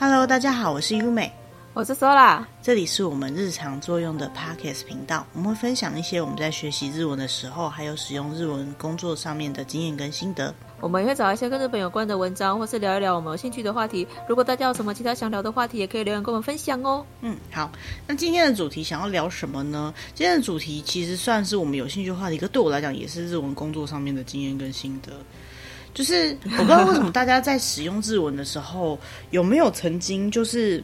Hello，大家好，我是优美，我是 Sola，这里是我们日常作用的 Podcast 频道，我们会分享一些我们在学习日文的时候，还有使用日文工作上面的经验跟心得。我们也会找一些跟日本有关的文章，或是聊一聊我们有兴趣的话题。如果大家有什么其他想聊的话题，也可以留言跟我们分享哦。嗯，好，那今天的主题想要聊什么呢？今天的主题其实算是我们有兴趣的话题，可对我来讲也是日文工作上面的经验跟心得。就是我不知道为什么大家在使用日文的时候，有没有曾经就是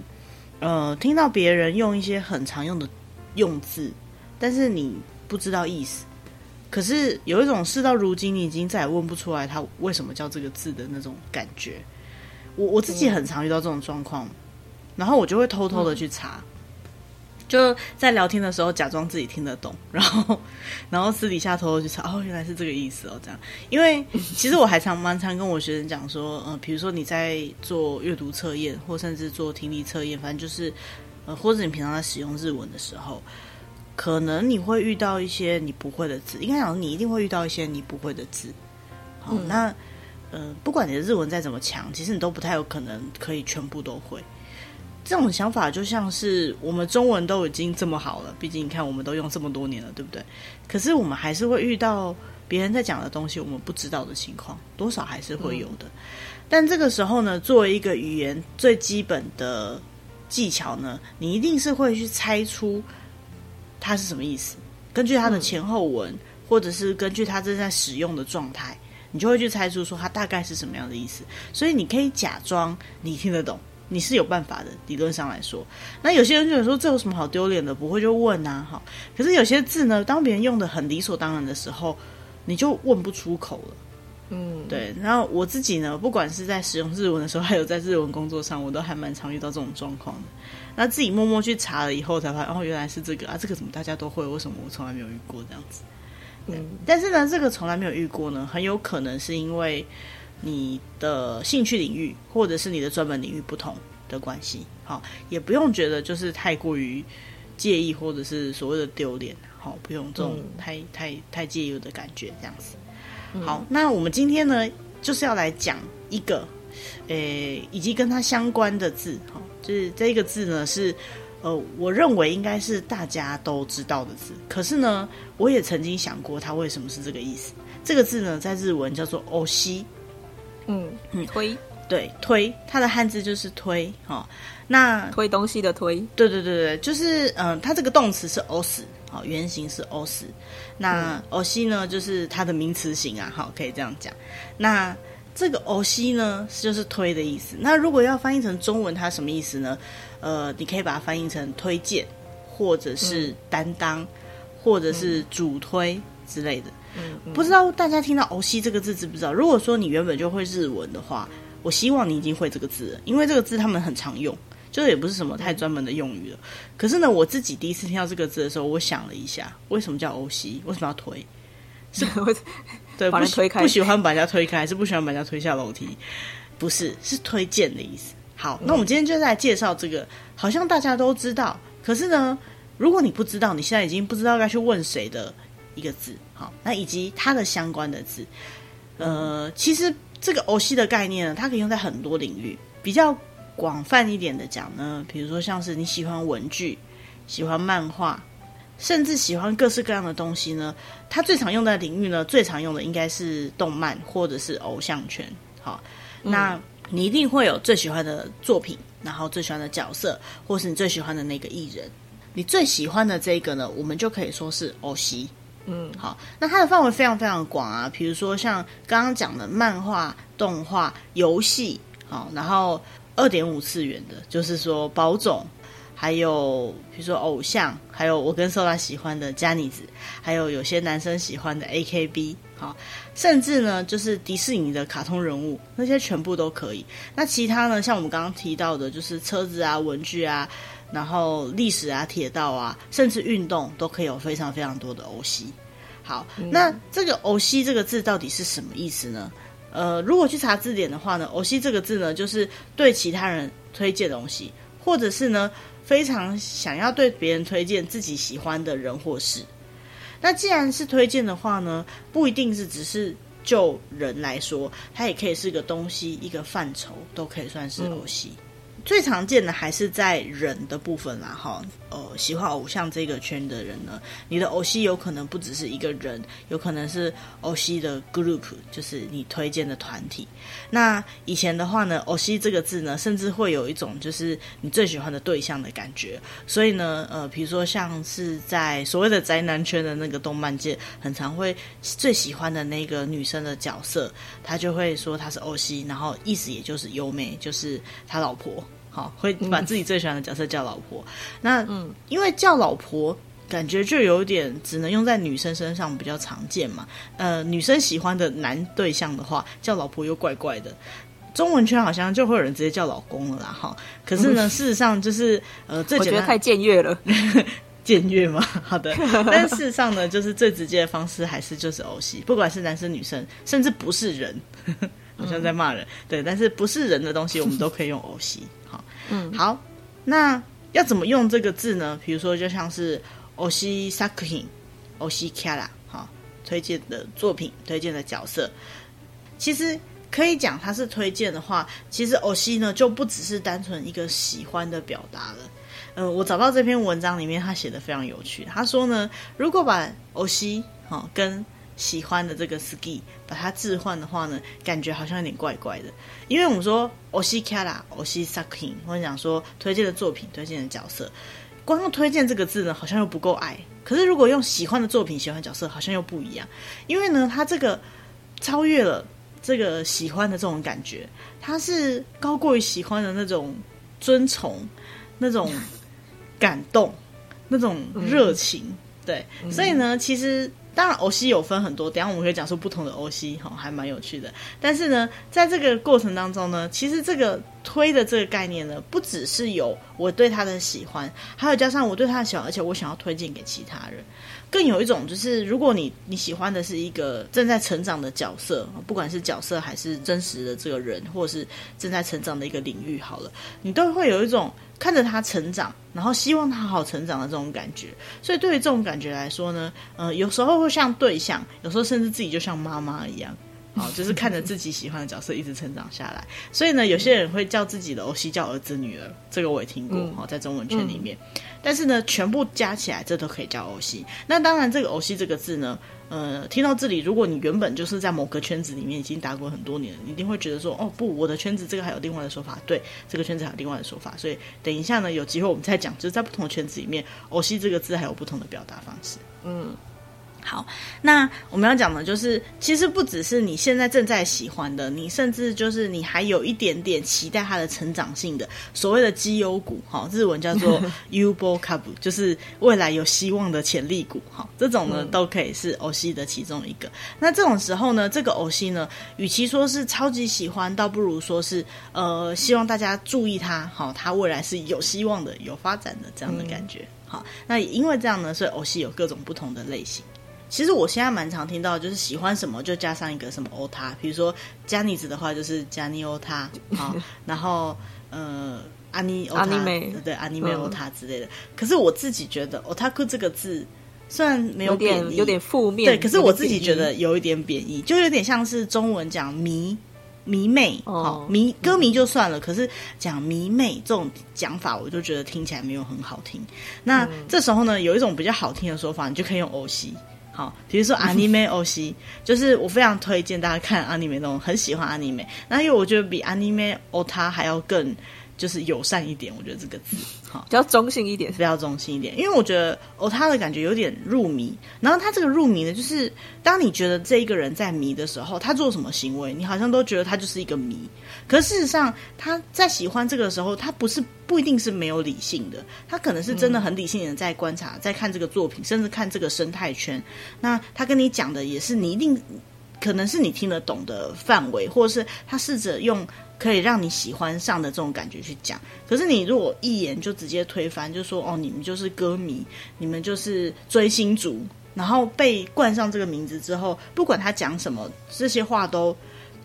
呃听到别人用一些很常用的用字，但是你不知道意思，可是有一种事到如今你已经再也问不出来他为什么叫这个字的那种感觉。我我自己很常遇到这种状况，然后我就会偷偷的去查。就在聊天的时候假装自己听得懂，然后，然后私底下偷偷去查，哦，原来是这个意思哦，这样。因为其实我还常蛮常跟我学生讲说，呃，比如说你在做阅读测验，或甚至做听力测验，反正就是，呃，或者你平常在使用日文的时候，可能你会遇到一些你不会的字，应该讲你一定会遇到一些你不会的字。好，嗯、那，呃，不管你的日文再怎么强，其实你都不太有可能可以全部都会。这种想法就像是我们中文都已经这么好了，毕竟你看我们都用这么多年了，对不对？可是我们还是会遇到别人在讲的东西，我们不知道的情况，多少还是会有的。嗯。但这个时候呢，作为一个语言最基本的技巧呢，你一定是会去猜出它是什么意思，根据它的前后文，嗯，或者是根据它正在使用的状态，你就会去猜出说它大概是什么样的意思。所以你可以假装你听得懂。你是有办法的，理论上来说。那有些人就说，这有什么好丢脸的？不会就问啊，哈。可是有些字呢，当别人用的很理所当然的时候，你就问不出口了。嗯，对。然后我自己呢，不管是在使用日文的时候，还有在日文工作上，我都还蛮常遇到这种状况的。那自己默默去查了以后，才发现哦，原来是这个啊，这个怎么大家都会？为什么我从来没有遇过这样子？嗯，但是呢，这个从来没有遇过呢，很有可能是因为。你的兴趣领域或者是你的专门领域不同的关系，好，也不用觉得就是太过于介意或者是所谓的丢脸，好，不用这种太、嗯、太太介意的感觉，这样子。好，那我们今天呢，就是要来讲一个，诶、欸，以及跟它相关的字，哈，就是这个字呢是，呃，我认为应该是大家都知道的字，可是呢，我也曾经想过它为什么是这个意思。这个字呢，在日文叫做“欧西”。嗯嗯，推对推，它的汉字就是推哦。那推东西的推，对对对对，就是嗯、呃，它这个动词是押す，好，原型是押す。那押し呢，就是它的名词型啊，好，可以这样讲。那这个押し呢，就是推的意思。那如果要翻译成中文，它什么意思呢？呃，你可以把它翻译成推荐，或者是担当，嗯、或者是主推之类的。嗯 嗯、不知道大家听到“欧西”这个字知不知道？如果说你原本就会日文的话，我希望你已经会这个字了，因为这个字他们很常用，就是也不是什么太专门的用语了。可是呢，我自己第一次听到这个字的时候，我想了一下，为什么叫欧西？为什么要推？是 对，把人推开，不喜欢把人家推开，还是不喜欢把人家推下楼梯？不是，是推荐的意思。好，那我们今天就来介绍这个，好像大家都知道，可是呢，如果你不知道，你现在已经不知道该去问谁的。一个字，好，那以及它的相关的字，呃，其实这个欧西的概念呢，它可以用在很多领域。比较广泛一点的讲呢，比如说像是你喜欢文具、喜欢漫画，甚至喜欢各式各样的东西呢，它最常用的领域呢，最常用的应该是动漫或者是偶像圈。好，那你一定会有最喜欢的作品，然后最喜欢的角色，或是你最喜欢的那个艺人。你最喜欢的这个呢，我们就可以说是欧西。嗯，好，那它的范围非常非常广啊，比如说像刚刚讲的漫画、动画、游戏，好，然后二点五次元的，就是说宝总，还有比如说偶像，还有我跟 so 拉喜欢的嘉妮子，还有有些男生喜欢的 AKB，好，甚至呢就是迪士尼的卡通人物，那些全部都可以。那其他呢，像我们刚刚提到的，就是车子啊、文具啊。然后历史啊、铁道啊，甚至运动都可以有非常非常多的欧西。好，嗯、那这个偶西这个字到底是什么意思呢？呃，如果去查字典的话呢，偶西这个字呢，就是对其他人推荐东西，或者是呢非常想要对别人推荐自己喜欢的人或事。那既然是推荐的话呢，不一定是只是就人来说，它也可以是个东西、一个范畴，都可以算是偶西。最常见的还是在人的部分啦，哈，呃，喜欢偶像这个圈的人呢，你的推し有可能不只是一个人，有可能是推し的 group，就是你推荐的团体。那以前的话呢，推し这个字呢，甚至会有一种就是你最喜欢的对象的感觉。所以呢，呃，比如说像是在所谓的宅男圈的那个动漫界，很常会最喜欢的那个女生的角色，他就会说他是推し，然后意思也就是优美，就是他老婆。 好，会把自己最喜欢的角色叫老婆。嗯、那嗯，因为叫老婆感觉就有点只能用在女生身上比较常见嘛。呃，女生喜欢的男对象的话，叫老婆又怪怪的。中文圈好像就会有人直接叫老公了啦。哈，可是呢，嗯、事实上就是呃，最简单我觉得太僭越了，僭越嘛。好的，但事实上呢，就是最直接的方式还是就是推し，不管是男生女生，甚至不是人，好像在骂人。嗯、对，但是不是人的东西，我们都可以用推し。嗯，好，那要怎么用这个字呢？比如说，就像是推し作品、推しキャラ，好，推荐的作品、推荐的角色，其实可以讲它是推荐的话，其实推し呢就不只是单纯一个喜欢的表达了。呃，我找到这篇文章里面，他写的非常有趣。他说呢，如果把推し好跟 喜欢的这个 ski 把它置换的话呢，感觉好像有点怪怪的。因为我们说推しキャラ、推し作品，或者讲说推荐的作品、推荐的角色，光用推荐这个字呢，好像又不够爱。可是如果用喜欢的作品、喜欢的角色，好像又不一样。因为呢，它这个超越了这个喜欢的这种感觉，它是高过于喜欢的那种尊崇、那种感动、那种热情。嗯、对，所以呢，其实。 当然，推し有分很多，等下我们可以讲出不同的推し，哈，还蛮有趣的。但是呢，在这个过程当中呢，其实这个推的这个概念呢，不只是有我对他的喜欢，还有加上我对他的喜欢，而且我想要推荐给其他人。更有一种就是，如果你你喜欢的是一个正在成长的角色，不管是角色还是真实的这个人，或者是正在成长的一个领域，好了，你都会有一种。看着他成长，然后希望他好成长的这种感觉，所以对于这种感觉来说呢，呃，有时候会像对象，有时候甚至自己就像妈妈一样，好，就是看着自己喜欢的角色一直成长下来。所以呢，有些人会叫自己的推し叫儿子女儿，这个我也听过，好，在中文圈里面。但是呢，全部加起来，这都可以叫推し。那当然，这个推し这个字呢。呃，听到这里，如果你原本就是在某个圈子里面已经打滚很多年了，你一定会觉得说，哦不，我的圈子这个还有另外的说法，对，这个圈子还有另外的说法，所以等一下呢，有机会我们再讲，就是在不同的圈子里面，推し这个字还有不同的表达方式，嗯。 好，那我们要讲的，就是其实不只是你现在正在喜欢的，你甚至就是你还有一点点期待它的成长性的，所谓的绩优股，哈，日文叫做 Yubo Kabu，就是未来有希望的潜力股，哈，这种呢都可以是推し的其中一个。那这种时候呢，这个推し呢，与其说是超级喜欢，倒不如说是呃，希望大家注意它，好，它未来是有希望的、有发展的这样的感觉。好，那也因为这样呢，所以推し有各种不同的类型。 其实我现在蛮常听到，就是喜欢什么就加上一个什么欧他，比如说加尼子的话就是加尼欧他，好，然后呃阿尼欧他，对阿尼梅欧他之类的。可是我自己觉得 otaku 这个字虽然没有贬义，有点负面，对，可是我自己觉得有一点贬义，就有点像是中文讲迷迷妹，好迷歌迷就算了，可是讲迷妹这种讲法，我就觉得听起来没有很好听。那这时候呢，有一种比较好听的说法，你就可以用推し。好，比如说 anime 推し，就是我非常推荐大家看 anime 那种，很喜欢 anime。那因为我觉得比 anime 欧他还要更就是友善一点，我觉得这个字 好，比较中性一点，比较中性一点。因为我觉得哦他的感觉有点入迷，然后他这个入迷呢，就是当你觉得这一个人在迷的时候，他做什么行为，你好像都觉得他就是一个迷。可事实上，他在喜欢这个时候，他不是不一定是没有理性的，他可能是真的很理性的在观察，在看这个作品，甚至看这个生态圈。那他跟你讲的也是你一定可能是你听得懂的范围，或者是他试着用可以让你喜欢上的这种感觉去讲。可是你如果一眼就直接推翻，就说哦，你们就是歌迷，你们就是追星族，然后被冠上这个名字之后，不管他讲什么，这些话都。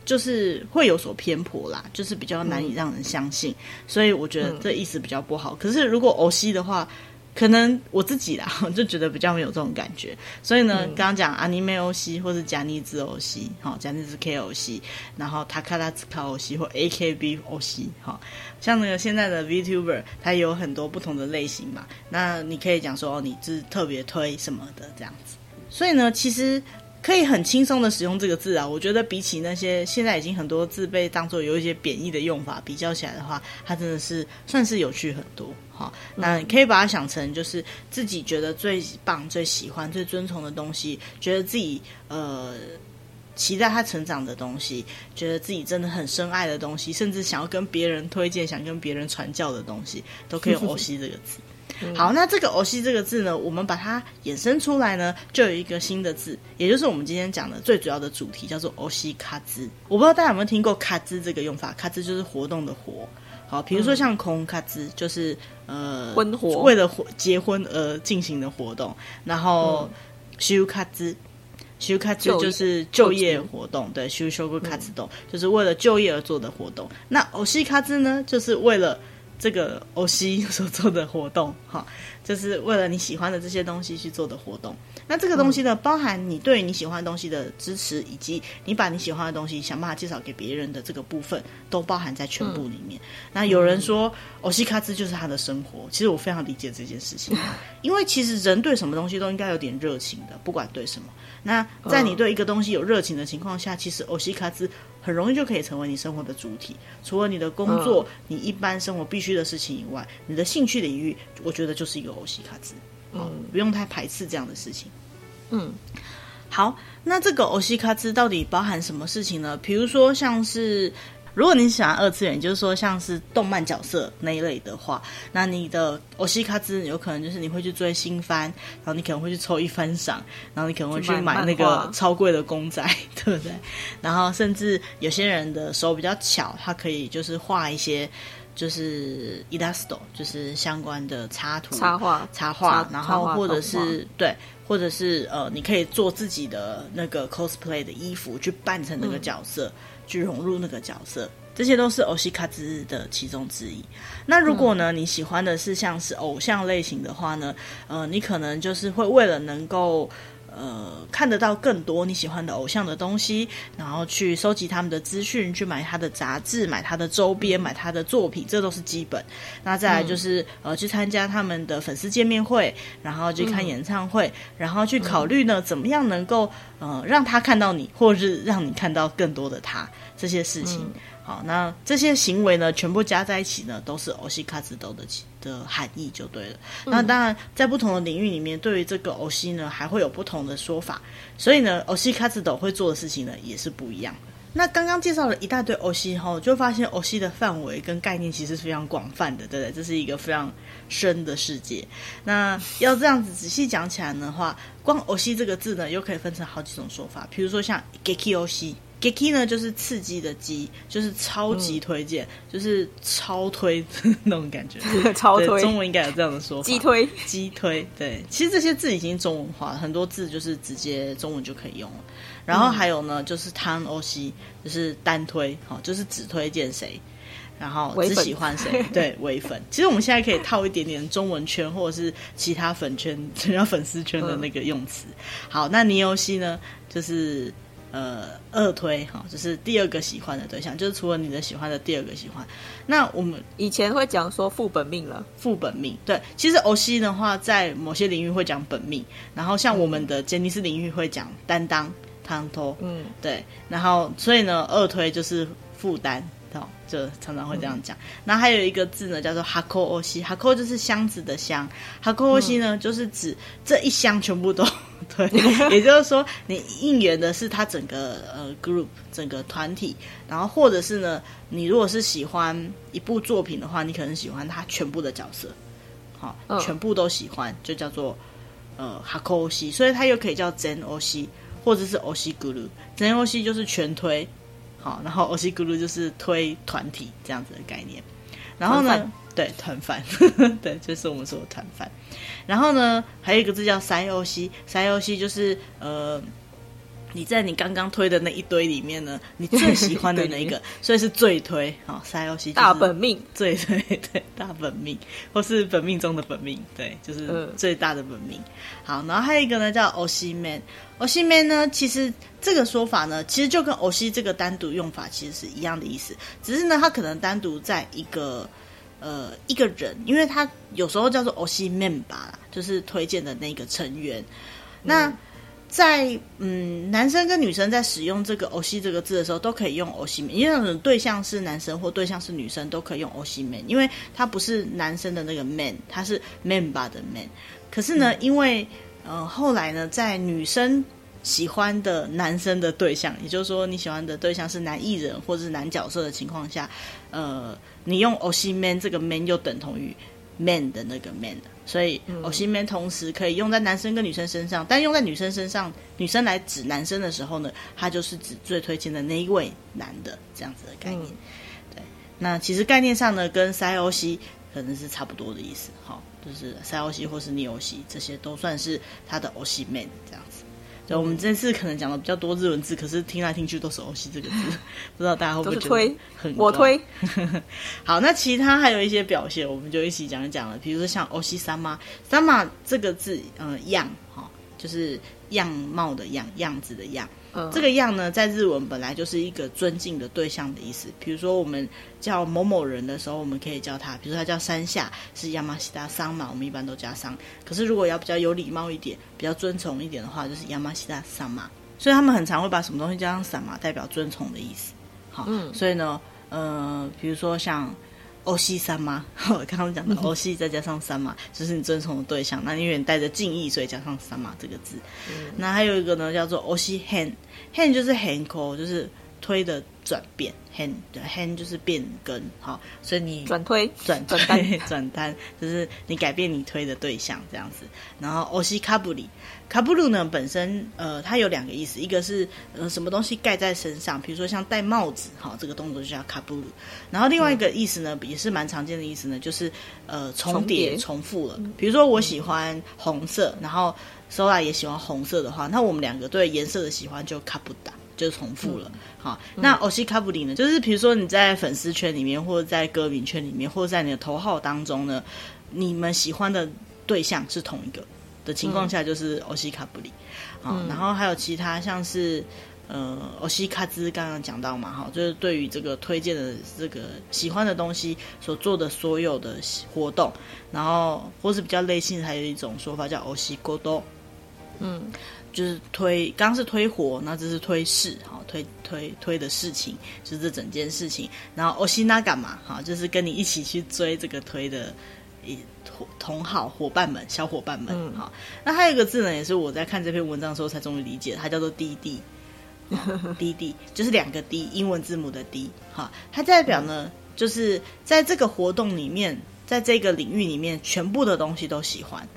就是会有所偏颇啦，就是比较难以让人相信，所以我觉得这意思比较不好。可是如果欧西的话，可能我自己啦，我就觉得比较没有这种感觉。所以呢，刚刚讲 anime OC 或是假尼兹 OC，好，假尼兹 K OC，然后塔卡拉兹卡 OC 或 AKB OC，好，像那个现在的 VTuber，它有很多不同的类型嘛。那你可以讲说，哦，你是特别推什么的这样子。所以呢，其实。可以很轻松的使用这个字啊，我觉得比起那些现在已经很多字被当做有一些贬义的用法比较起来的话，它真的是算是有趣很多。好，那你可以把它想成就是自己觉得最棒、最喜欢、最尊崇的东西，觉得自己呃期待他成长的东西，觉得自己真的很深爱的东西，甚至想要跟别人推荐、想跟别人传教的东西，都可以用“欧西”这个字。好，那这个“欧西”这个字呢，我们把它衍生出来呢，就有一个新的字，也就是我们今天讲的最主要的主题，叫做“欧西卡兹”。我不知道大家有没有听过“卡兹”这个用法，“卡兹”就是活动的“活”。好，比如说像“空卡兹”，就是呃，婚活，为了结婚而进行的活动。然后“修卡兹”，“修卡兹”就是就业活动，对，“修修个卡兹动”就是为了就业而做的活动。那“欧西卡兹”呢，就是为了这个欧西所做的活动，哈，就是为了你喜欢的这些东西去做的活动。那这个东西呢，包含你对你喜欢的东西的支持，以及你把你喜欢的东西想办法介绍给别人的这个部分，都包含在全部里面。那有人说，欧西卡兹就是他的生活，其实我非常理解这件事情，因为其实人对什么东西都应该有点热情的，不管对什么。那在你对一个东西有热情的情况下，其实欧西卡兹。很容易就可以成为你生活的主体。除了你的工作、你一般生活必须的事情以外，你的兴趣领域，我觉得就是一个欧西卡兹。嗯，不用太排斥这样的事情。嗯，好，那这个欧西卡兹到底包含什么事情呢？比如说像是。如果你喜欢二次元，就是说像是动漫角色那一类的话，那你的欧西卡兹有可能就是你会去追新番，然后你可能会去抽一番赏，然后你可能会去买那个超贵的公仔，对不对？然后甚至有些人的手比较巧，他可以就是画一些就是イラスト，就是相关的插图、插画、插画，然后或者是对，或者是呃，你可以做自己的那个 cosplay 的衣服，去扮成那个角色。嗯 去融入那个角色，这些都是欧西卡兹的其中之一。那如果呢，你喜欢的是像是偶像类型的话呢，呃，你可能就是会为了能够。呃，看得到更多你喜欢的偶像的东西，然后去收集他们的资讯，去买他的杂志，买他的周边，买他的作品，这都是基本。那再来就是、嗯、呃，去参加他们的粉丝见面会，然后去看演唱会，嗯、然后去考虑呢，怎么样能够呃让他看到你，或者是让你看到更多的他这些事情。嗯好，那这些行为呢，全部加在一起呢，都是欧西卡兹斗的的含义就对了。嗯、那当然，在不同的领域里面，对于这个欧西呢，还会有不同的说法。所以呢，欧西卡兹斗会做的事情呢，也是不一样的。那刚刚介绍了一大堆欧西后，就发现欧西的范围跟概念其实是非常广泛的，对不对？这是一个非常深的世界。那要这样子仔细讲起来的话，光欧西这个字呢，又可以分成好几种说法。比如说像 Geki 欧西。Geki 呢，就是刺激的激，就是超级推荐，嗯、就是超推 那种感觉。超推，中文应该有这样的说法。激推，激推，对。其实这些字已经中文化了，很多字就是直接中文就可以用了。然后还有呢，就是单欧西，就是单推，哈，就是只推荐谁，然后只喜欢谁，对，唯粉。其实我们现在可以套一点点中文圈或者是其他粉圈、其他粉丝圈的那个用词。嗯、好，那尼欧西呢，就是。呃，二推哈，就是第二个喜欢的对象，就是除了你的喜欢的第二个喜欢。那我们以前会讲说副本命了，副本命对。其实欧西的话，在某些领域会讲本命，然后像我们的杰尼斯领域会讲担当汤托，嗯，对。然后所以呢，二推就是负担，哦，就常常会这样讲。然后、还有一个字呢，叫做哈扣欧西，哈扣就是箱子的箱，哈扣欧西呢，就是指这一箱全部都。对，也就是说，你应援的是他整个呃 group 整个团体，然后或者是呢，你如果是喜欢一部作品的话，你可能喜欢他全部的角色，好，全部都喜欢，就叫做呃哈扣欧西，所以它又可以叫 zen 欧西，或者是欧西咕噜，真欧西就是全推，好，然后欧西咕噜就是推团体这样子的概念，然后呢？对，团饭，对，就是我们说的团饭。然后呢，还有一个字叫塞欧西，塞欧西就是呃，你在你刚刚推的那一堆里面呢，你最喜欢的那一个，所以是最推。好，塞欧西大本命，最推对大本命，或是本命中的本命，对，就是最大的本命。嗯、好，然后还有一个呢，叫欧西 man。欧西 man 呢，其实这个说法呢，其实就跟欧西这个单独用法其实是一样的意思，只是呢，它可能单独在一个呃一个人，因为它有时候叫做欧西 man 吧，就是推荐的那个成员。那、嗯在嗯，男生跟女生在使用这个“欧西”这个字的时候，都可以用“欧西 man”，因为对象是男生或对象是女生，都可以用“欧西 man”，因为它不是男生的那个 “man”，它是 “man” 吧的 “man”。可是呢，嗯、因为呃后来呢，在女生喜欢的男生的对象，也就是说你喜欢的对象是男艺人或者是男角色的情况下，呃，你用“欧西 man” 这个 “man” 又等同于 “man” 的那个 “man”。所以，欧西 man 同时可以用在男生跟女生身上，但用在女生身上，女生来指男生的时候呢，他就是指最推荐的那一位男的这样子的概念。嗯、对，那其实概念上呢，跟塞欧西可能是差不多的意思，哈，就是塞欧西或是尼欧西，这些都算是他的欧西 man 这样子。对，我们这次可能讲的比较多日文字，可是听来听去都是欧西这个字，不知道大家会不会觉得很我推。好，那其他还有一些表现，我们就一起讲一讲了。比如说像欧西三妈，三妈这个字，嗯、呃，样哈，就是样貌的样，样子的样。嗯、这个样呢，在日文本来就是一个尊敬的对象的意思。比如说，我们叫某某人的时候，我们可以叫他，比如说他叫山下，是亚麻西达桑嘛，我们一般都加桑。可是如果要比较有礼貌一点，比较尊崇一点的话，就是亚麻西达桑嘛。所以他们很常会把什么东西加上桑嘛，代表尊崇的意思。好，嗯、所以呢，呃，比如说像。欧西三妈，我刚刚讲的欧西再加上三嘛，就是你尊崇的对象。那因为你带着敬意，所以加上三嘛这个字。嗯、那还有一个呢，叫做欧西 hen，hen 就是 hand，就是推的转变。，hand hand 就是变更，好，所以你转推转转单 转单，就是你改变你推的对象这样子。然后欧西卡布里。卡布鲁呢，本身呃，它有两个意思，一个是呃什么东西盖在身上，比如说像戴帽子，好，这个动作就叫卡布鲁。然后另外一个意思呢，嗯、也是蛮常见的意思呢，就是呃重叠、重复了。比如说我喜欢红色，然后 Sola 也喜欢红色的话，那我们两个对颜色的喜欢就卡布达，就重复了。好，那欧西卡布里呢，就是比如说你在粉丝圈里面，或者在歌迷圈里面，或者在你的头号当中呢，你们喜欢的对象是同一个。的情况下就是欧西卡布里，好、嗯，然后还有其他像是呃欧西卡兹刚刚讲到嘛，哈，就是对于这个推荐的这个喜欢的东西所做的所有的活动，然后或是比较类似，还有一种说法叫欧西过多，嗯，就是推刚刚是推火，那这是推事，哈，推推推的事情，就是这整件事情，然后欧西那干嘛，哈，就是跟你一起去追这个推的。一同同好伙伴们，小伙伴们，嗯、好。那还有一个字呢，也是我在看这篇文章的时候才终于理解，它叫做滴滴，滴滴就是两个 D，英文字母的 D，哈。它代表呢，嗯、就是在这个活动里面，在这个领域里面，全部的东西都喜欢，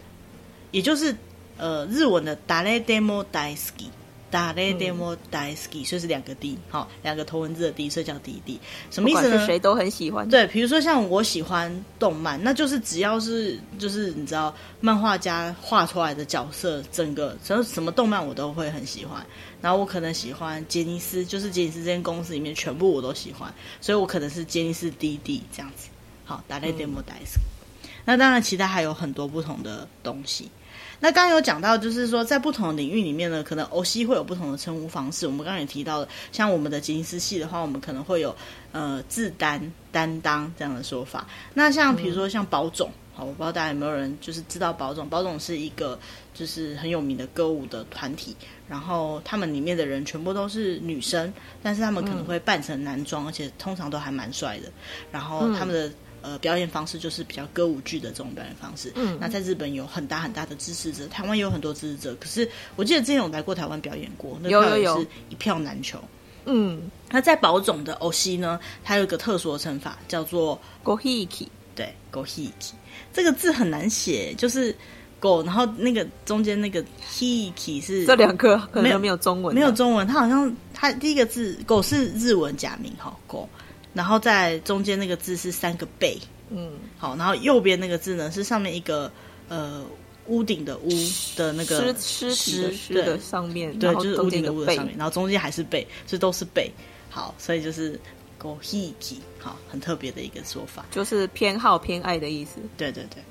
也就是呃日文的谁でも大好き。谁でも大好き，所以是两个 D，好，两个头文字的 D，所以叫滴滴。什么意思呢？谁都很喜欢。对，比如说像我喜欢动漫，那就是只要是就是你知道漫画家画出来的角色，整个什么什么动漫我都会很喜欢。然后我可能喜欢杰尼斯，就是杰尼斯这间公司里面全部我都喜欢，所以我可能是杰尼斯滴滴这样子。好，谁でも大好き。那当然，其他还有很多不同的东西。 那刚刚有讲到，就是说在不同的领域里面呢，可能欧西会有不同的称呼方式。我们刚刚也提到了，像我们的吉尼斯系的话，我们可能会有呃自担担当这样的说法。那像比如说像宝冢，好，我不知道大家有没有人就是知道宝总。宝总是一个就是很有名的歌舞的团体，然后他们里面的人全部都是女生，但是他们可能会扮成男装，而且通常都还蛮帅的。然后他们的。呃，表演方式就是比较歌舞剧的这种表演方式。嗯，那在日本有很大很大的支持者，台湾也有很多支持者。可是我记得之前有来过台湾表演过，那票也是一票难求。嗯，那在宝冢的欧西呢，它有一个特殊的称法，叫做 Gohiki。对，Gohiki 这个字很难写，就是狗，然后那个中间那个 hiki 是这两个可能没有中文，没有中文。它好像它第一个字狗是日文假名哈，狗。然后在中间那个字是三个贝，嗯，好，然后右边那个字呢是上面一个呃 屋顶的屋的那个尸尸体的上面，对，就是屋顶的屋的上面，然后中间还是贝，这都是贝。好，所以就是ごひいき，好，很特别的一个说法，就是偏好、偏爱的意思。对对对。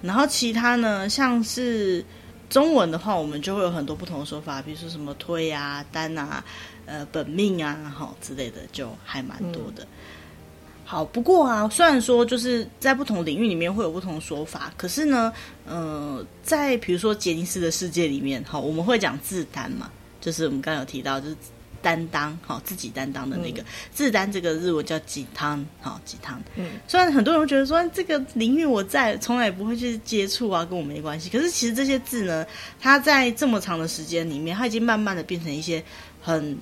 然后其他呢，像是中文的话，我们就会有很多不同的说法，比如说什么推啊、单啊、呃、本命啊，好之类的，就还蛮多的。嗯 好，不过啊，虽然说就是在不同领域里面会有不同的说法，可是呢，呃，在比如说杰尼斯的世界里面，好，我们会讲自担嘛，就是我们刚刚有提到，就是担当，好，自己担当的那个、嗯、自担，这个日文叫吉汤，好，吉汤。嗯，虽然很多人会觉得说这个领域我在从来也不会去接触啊，跟我没关系，可是其实这些字呢，它在这么长的时间里面，它已经慢慢的变成一些很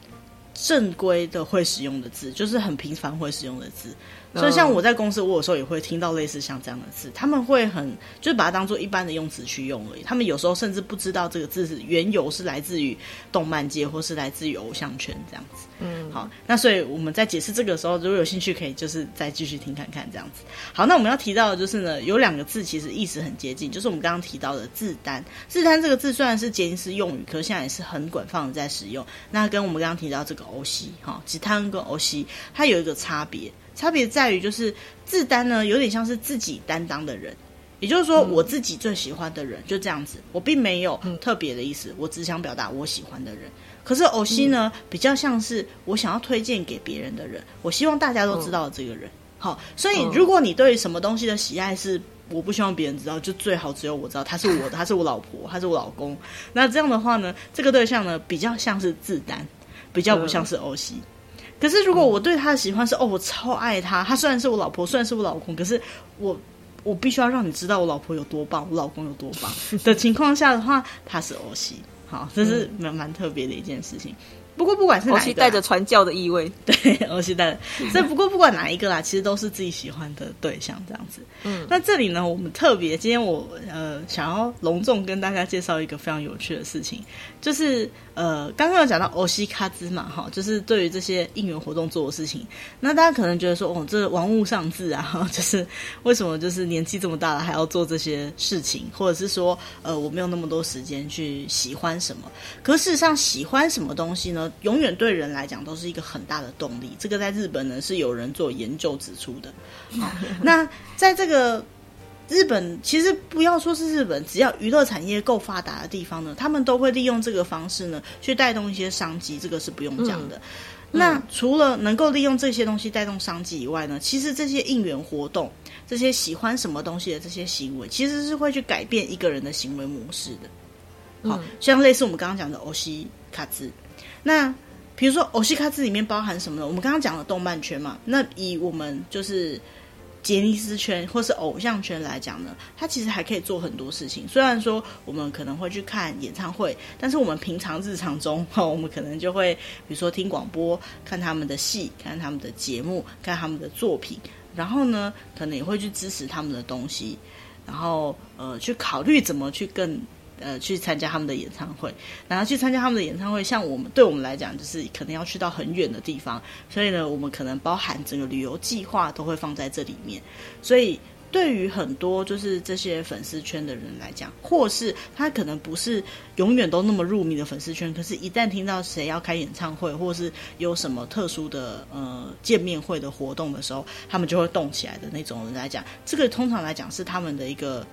正规的会使用的字，就是很频繁会使用的字。所以，像我在公司，我有时候也会听到类似像这样的字，他们会很就是把它当做一般的用词去用而已。他们有时候甚至不知道这个字是缘由是来自于动漫界，或是来自于偶像圈这样子。嗯，好，那所以我们在解释这个时候，如果有兴趣，可以就是再继续听看看这样子。好，那我们要提到的就是呢，有两个字其实意思很接近，就是我们刚刚提到的字单。字单这个字虽然是杰尼斯用语，可是现在也是很广泛的在使用。那跟我们刚刚提到这个欧西哈吉汤跟欧西，它有一个差别。差别在于，就是自担呢，有点像是自己担当的人，也就是说，我自己最喜欢的人就这样子，我并没有特别的意思，我只想表达我喜欢的人。可是偶西呢，比较像是我想要推荐给别人的人，我希望大家都知道这个人。好，所以如果你对什么东西的喜爱是我不希望别人知道，就最好只有我知道，他是我的，他是我老婆，他是我老公。那这样的话呢，这个对象呢，比较像是自担，比较不像是欧西。可是，如果我对他的喜欢是哦，我超爱他，他虽然是我老婆，虽然是我老公，可是我我必须要让你知道我老婆有多棒，我老公有多棒的情况下的话，他是欧西，好，这是蛮蛮特别的一件事情。不过不管是哪一个，带着传教的意味，对，欧西带。所以不过不管哪一个啦，其实都是自己喜欢的对象这样子。嗯，那这里呢，我们特别今天我呃想要隆重跟大家介绍一个非常有趣的事情，就是呃刚刚有讲到欧西卡兹嘛，哈，就是对于这些应援活动做的事情，那大家可能觉得说哦，这玩物丧志啊，就是为什么就是年纪这么大了还要做这些事情，或者是说呃我没有那么多时间去喜欢什么？可事实上喜欢什么东西呢？永远对人来讲都是一个很大的动力。这个在日本呢是有人做研究指出的。好，那在这个日本，其实不要说是日本，只要娱乐产业够发达的地方呢，他们都会利用这个方式呢去带动一些商机。这个是不用讲的。那除了能够利用这些东西带动商机以外呢，其实这些应援活动、这些喜欢什么东西的这些行为，其实是会去改变一个人的行为模式的。好，嗯、像类似我们刚刚讲的欧西卡兹。那比如说，欧西卡兹里面包含什么呢？我们刚刚讲的动漫圈嘛，那以我们就是杰尼斯圈或是偶像圈来讲呢，它其实还可以做很多事情。虽然说我们可能会去看演唱会，但是我们平常日常中，哈 我们可能就会比如说听广播、看他们的戏、看他们的节目、看他们的作品，然后呢，可能也会去支持他们的东西，然后呃，去考虑怎么去更。呃，去参加他们的演唱会，然后去参加他们的演唱会，像我们对我们来讲，就是可能要去到很远的地方，所以呢，我们可能包含整个旅游计划都会放在这里面。所以，对于很多就是这些粉丝圈的人来讲，或是他可能不是永远都那么入迷的粉丝圈，可是一旦听到谁要开演唱会，或是有什么特殊的呃见面会的活动的时候，他们就会动起来的那种人来讲，这个通常来讲是他们的一个。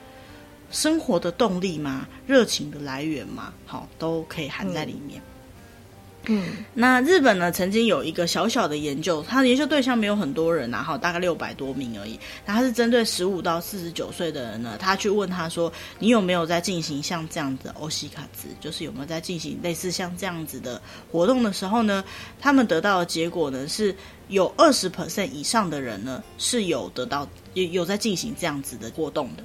生活的动力吗？热情的来源嘛？好，都可以含在里面。嗯，那日本呢，曾经有一个小小的研究，他的研究对象没有很多人啊，好，大概六百多名而已。然后他是针对十五到四十九岁的人呢，他去问他说：“你有没有在进行像这样子的欧西卡兹，就是有没有在进行类似像这样子的活动的时候呢？”他们得到的结果呢，是有二十 percent 以上的人呢是有得到有有在进行这样子的活动的。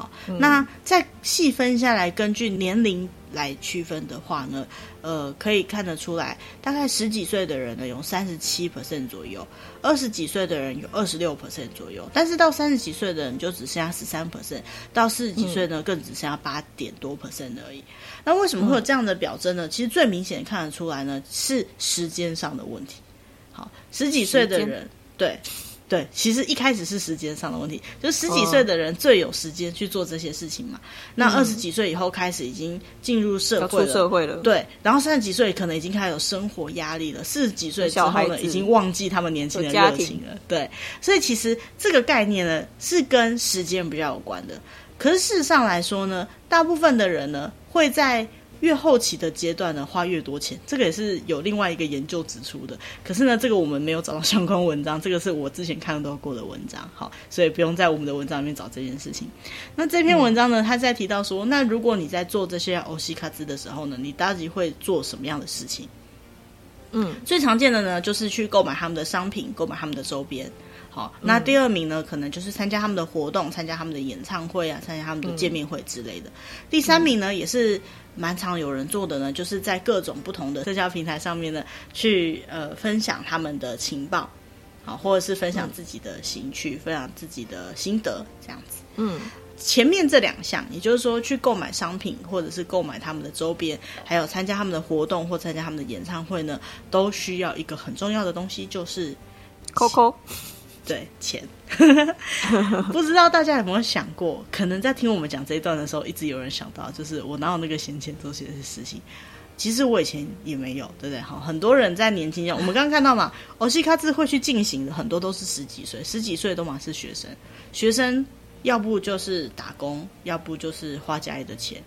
好，那再细分下来，根据年龄来区分的话呢，呃，可以看得出来，大概十几岁的人呢有三十七 percent 左右，二十几岁的人有二十六 percent 左右，但是到三十几岁的人就只剩下十三 percent，到四十几岁呢更只剩下八点多 percent 而已。那为什么会有这样的表征呢？其实最明显看得出来呢，是时间上的问题。好，十几岁的人，对。对，其实一开始是时间上的问题，就十几岁的人最有时间去做这些事情嘛。哦、那二十几岁以后开始已经进入社会了，出社会了，对。然后三十几岁可能已经开始有生活压力了，四十几岁之后呢，已经忘记他们年轻的热情了。对，所以其实这个概念呢是跟时间比较有关的。可是事实上来说呢，大部分的人呢会在。越后期的阶段呢，花越多钱，这个也是有另外一个研究指出的。可是呢，这个我们没有找到相关文章，这个是我之前看到过的文章，好，所以不用在我们的文章里面找这件事情。那这篇文章呢，他在提到说，那如果你在做这些欧西卡兹的时候呢，你到底会做什么样的事情？嗯，最常见的呢，就是去购买他们的商品，购买他们的周边。好，那第二名呢，可能就是参加他们的活动，参加他们的演唱会啊，参加他们的见面会之类的。第三名呢，也是。蛮常有人做的呢，就是在各种不同的社交平台上面呢，去呃分享他们的情报，好，或者是分享自己的兴趣，嗯、分享自己的心得，这样子。嗯，前面这两项，也就是说去购买商品，或者是购买他们的周边，还有参加他们的活动或参加他们的演唱会呢，都需要一个很重要的东西，就是扣扣。对，钱，不知道大家有没有想过，可能在听我们讲这一段的时候，一直有人想到，就是我哪有那个闲钱做这些事情？其实我以前也没有，对不对？好，很多人在年轻，我们刚刚看到嘛，欧西卡兹会去进行的很多都是十几岁，十几岁都嘛是学生，学生要不就是打工，要不就是花家里的钱，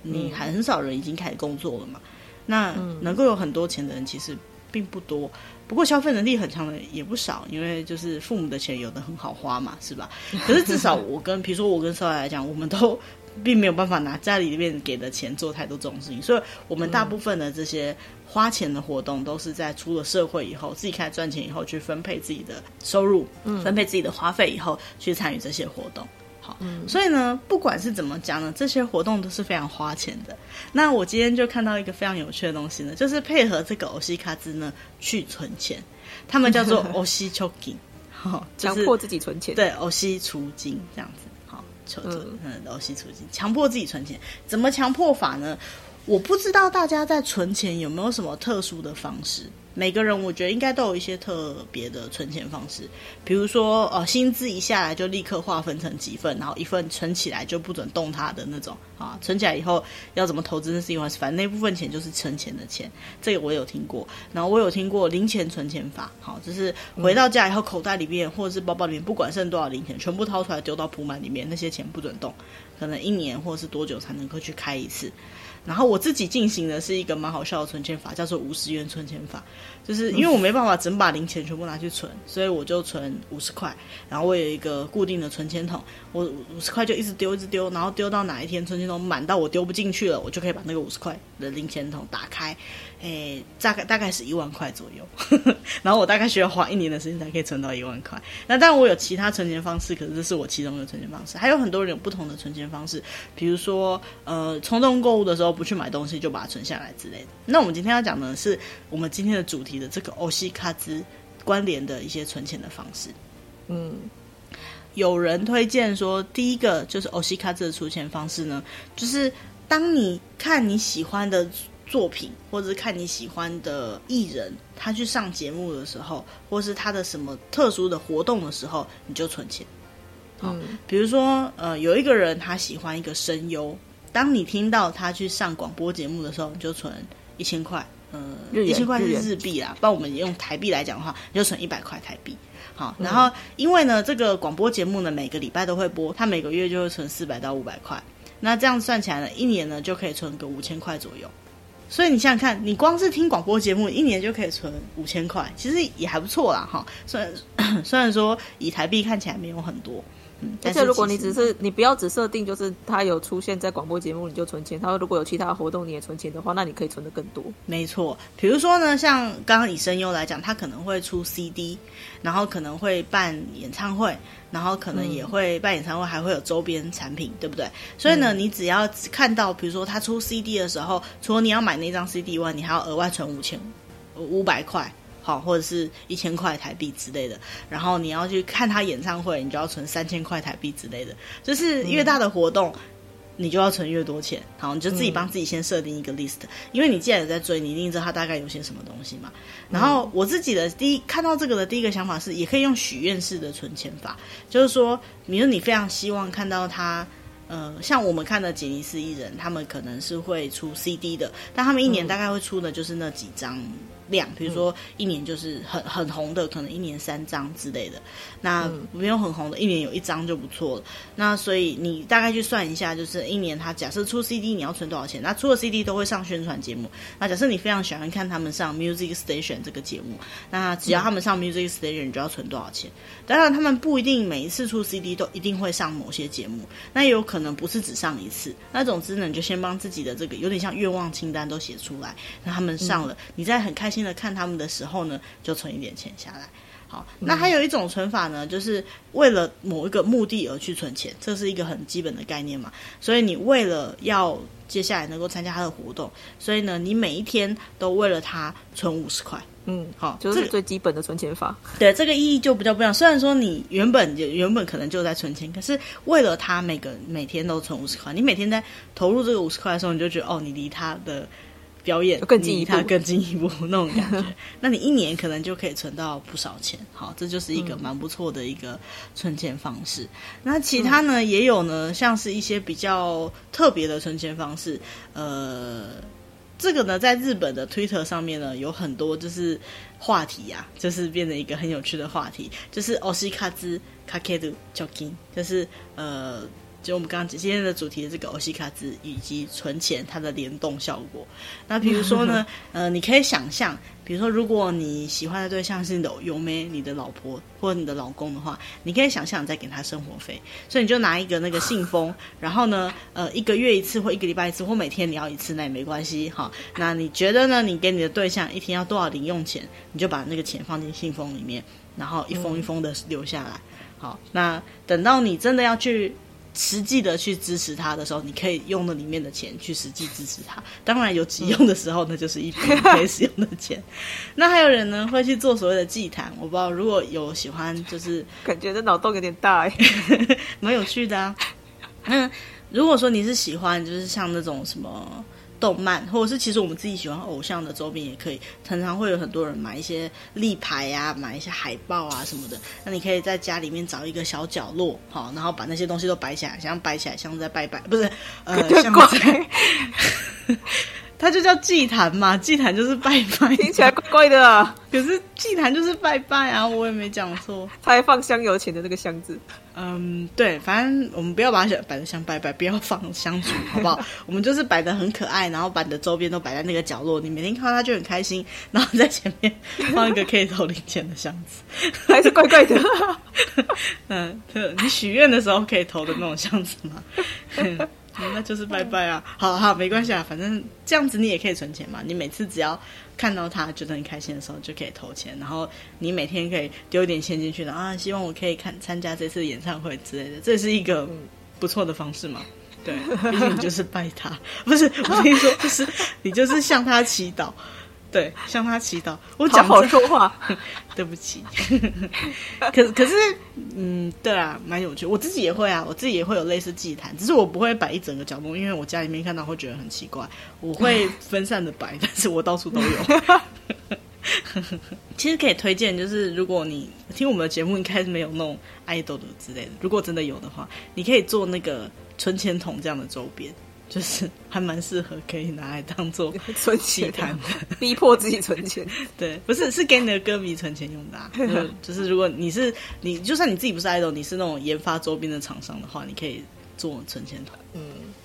你很少人已经开始工作了嘛，那能够有很多钱的人其实并不多。不过消费能力很强的也不少，因为就是父母的钱有的很好花嘛，是吧？可是至少我跟，比如说我跟少爷来讲，我们都并没有办法拿家里面给的钱做太多这种事情，所以我们大部分的这些花钱的活动都是在出了社会以后，自己开始赚钱以后去分配自己的收入，分配自己的花费以后去参与这些活动。好，所以呢，不管是怎么讲呢，这些活动都是非常花钱的。那我今天就看到一个非常有趣的东西呢，就是配合这个欧西卡兹呢去存钱，他们叫做欧西储金，好，强迫自己存钱，对，欧西储金这样子，好，存存嗯，欧西储金，强迫自己存钱，怎么强迫法呢？我不知道大家在存钱有没有什么特殊的方式。每个人我觉得应该都有一些特别的存钱方式，比如说，呃，薪资一下来就立刻划分成几份，然后一份存起来就不准动它的那种啊，存起来以后要怎么投资那是一回事，反正那部分钱就是存钱的钱，这个我有听过。然后我有听过零钱存钱法，好，就是回到家以后口袋里面或者是包包里面不管剩多少零钱，全部掏出来丢到铺满里面，那些钱不准动，可能一年或者是多久才能够去开一次。然后我自己进行的是一个蛮好笑的存钱法，叫做五十元存钱法。就是因为我没办法整把零钱全部拿去存，所以我就存五十块。然后我有一个固定的存钱桶，我五十块就一直丢，一直丢，然后丢到哪一天存钱筒满到我丢不进去了，我就可以把那个五十块的零钱筒打开。诶，大概大概是一万块左右，然后我大概需要花一年的时间才可以存到一万块。那当然我有其他存钱方式，可是这是我其中的存钱方式。还有很多人有不同的存钱方式，比如说呃冲动购物的时候不去买东西就把它存下来之类的。那我们今天要讲的是我们今天的主题的这个欧西卡兹关联的一些存钱的方式。嗯，有人推荐说第一个就是欧西卡兹的出钱方式呢，就是当你看你喜欢的。作品，或者是看你喜欢的艺人，他去上节目的时候，或是他的什么特殊的活动的时候，你就存钱。好，嗯，比如说，呃，有一个人他喜欢一个声优，当你听到他去上广播节目的时候，你就存一千块，呃，一千块是日币啦，帮我们用台币来讲的话，你就存一百块台币。好，然后因为呢，这个广播节目呢，每个礼拜都会播，他每个月就会存四百到五百块，那这样算起来呢，一年呢就可以存个五千块左右。所以你想想看，你光是听广播节目，一年就可以存五千块，其实也还不错啦，哈。虽然 虽然说以台币看起来没有很多。而且如果你只是你不要只设定就是他有出现在广播节目你就存钱，他如果有其他活动你也存钱的话，那你可以存得更多。没错，比如说呢，像刚刚以声优来讲，他可能会出 CD，然后可能会办演唱会，然后可能也会办演唱会，还会有周边产品，对不对？所以呢，你只要看到比如说他出 CD 的时候，除了你要买那张 CD 以外，你还要额外存五千五百块。好，或者是一千块台币之类的，然后你要去看他演唱会，你就要存三千块台币之类的。就是越大的活动，你就要存越多钱。好，你就自己帮自己先设定一个 list，、嗯、因为你既然有在追，你一定知道他大概有些什么东西嘛。然后我自己的第一看到这个的第一个想法是，也可以用许愿式的存钱法，就是说，比如你非常希望看到他。呃，像我们看的杰尼斯艺人，他们可能是会出 CD 的，但他们一年大概会出的就是那几张。量，比如说一年就是很很红的，可能一年三张之类的。那没有很红的，一年有一张就不错了。那所以你大概去算一下，就是一年他假设出 CD，你要存多少钱？那出了 CD 都会上宣传节目。那假设你非常喜欢看他们上 Music Station 这个节目，那只要他们上 Music Station，你就要存多少钱？当然，他们不一定每一次出 CD 都一定会上某些节目，那也有可能不是只上一次。那总之呢，你就先帮自己的这个有点像愿望清单都写出来。那他们上了，你在很开心的看他们的时候呢，就存一点钱下来。好，那还有一种存法呢，就是为了某一个目的而去存钱，这是一个很基本的概念嘛。所以你为了要接下来能够参加他的活动，所以呢，你每一天都为了他存五十块。嗯，好，就是最基本的存钱法。对，这个意义就比较不一样。虽然说你原本就原本可能就在存钱，可是为了他每个每天都存五十块，你每天在投入这个五十块的时候，你就觉得哦，你离他的。表演更进一步，他更进一步那种感觉，那你一年可能就可以存到不少钱。好，这就是一个蛮不错的一个存钱方式。嗯、那其他呢，也有呢，像是一些比较特别的存钱方式。呃，这个呢，在日本的 Twitter 上面呢，有很多就是话题呀、啊，就是变成一个很有趣的话题，就是推し活かける貯金，就是呃。 就我们刚刚今天的主题的这个欧西卡兹以及存钱它的联动效果。那比如说呢，呃，你可以想象，比如说如果你喜欢的对象是你的有没你的老婆或者你的老公的话，你可以想象你在给他生活费，所以你就拿一个那个信封，然后呢，呃，一个月一次或一个礼拜一次或每天你要一次那也没关系哈。那你觉得呢？你给你的对象一天要多少零用钱？你就把那个钱放进信封里面，然后一封一封的留下来。好，那等到你真的要去。实际的去支持他的时候，你可以用那里面的钱去实际支持他。当然有急用的时候，那就是一笔 可以使用的钱。那还有人呢，会去做所谓的祭坛。我不知道如果有喜欢，就是 感觉这脑洞有点大哎，蛮有趣的啊。嗯，如果说你是喜欢，就是像那种什么。动漫，或者是其实我们自己喜欢偶像的周边也可以，常常会有很多人买一些立牌啊，买一些海报啊什么的。那你可以在家里面找一个小角落，好，然后把那些东西都摆起来，像摆起来像在拜拜，不是，呃，像在。它就叫祭坛嘛，祭坛就是拜拜，听起来怪怪的啊。可是祭坛就是拜拜啊，我也没讲错。它还放香油钱的那个箱子。嗯，对，反正我们不要把它摆的像拜拜，不要放香烛，好不好？我们就是摆的很可爱，然后把你的周边都摆在那个角落，你每天看到它就很开心。然后在前面放一个可以投零钱的箱子，还是怪怪的。嗯，你许愿的时候可以投的那种箱子吗？嗯、那就是拜拜啊！好好，没关系啊，反正这样子你也可以存钱嘛。你每次只要看到他觉得很开心的时候，就可以投钱，然后你每天可以丢一点钱进去的啊。希望我可以看参加这次演唱会之类的，这是一个不错的方式嘛。对，毕竟你就是拜他，不是我跟你说，就是你就是向他祈祷。对，向他祈祷。我讲好，好说话，对不起。可可是，嗯，对啊，蛮有趣。我自己也会啊，我自己也会有类似祭坛，只是我不会摆一整个角落，因为我家里面看到会觉得很奇怪。我会分散的摆，但是我到处都有。其实可以推荐，就是如果你听我们的节目，应该是没有那种爱豆的之类的。如果真的有的话，你可以做那个存钱筒这样的周边。就是 还蛮适合可以拿来当做 存钱的，逼迫自己存钱。对，不是是给你的歌迷存钱用的，啊就是。就是如果你是你，就算你自己不是 idol，你是那种研发周边的厂商的话，你可以做存钱团，嗯，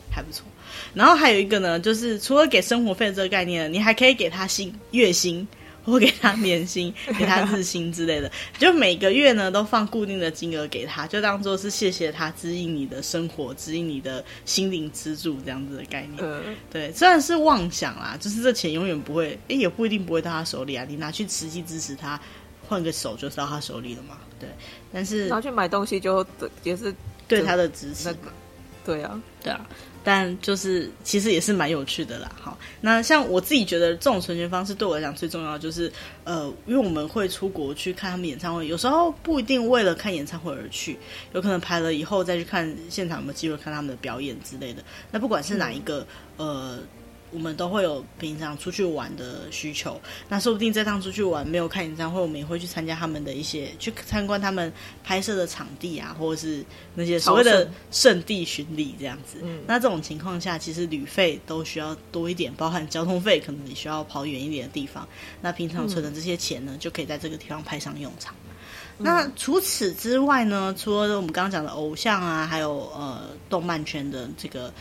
还不错。然后还有一个呢，就是除了给生活费这个概念，你还可以给他薪月薪。或给他年薪，给他日薪之类的，就每个月呢都放固定的金额给他，就当做是谢谢他指引你的生活，指引你的心灵支柱这样子的概念。嗯，对，虽然是妄想啦，就是这钱永远不会，哎，也不一定不会到他手里啊。你拿去实际支持他，换个手就是到他手里了嘛。对，但是拿去买东西就也是对他的支持。对啊，对啊。但就是其实也是蛮有趣的啦。好，那像我自己觉得这种存钱方式对我来讲最重要就是，呃，因为我们会出国去看他们演唱会，有时候不一定为了看演唱会而去，有可能排了以后再去看现场，有没有机会看他们的表演之类的。那不管是哪一个，呃。我们都会有平常出去玩的需求，那说不定这趟出去玩没有看演唱会，我们也会去参加他们的一些，去参观他们拍摄的场地啊，或者是那些所谓的圣地巡礼这样子。嗯，那这种情况下，其实旅费都需要多一点，包含交通费，可能你需要跑远一点的地方。那平常存的这些钱呢，嗯、就可以在这个地方派上用场。嗯、那除此之外呢，除了我们刚刚讲的偶像啊，还有呃动漫圈的这个。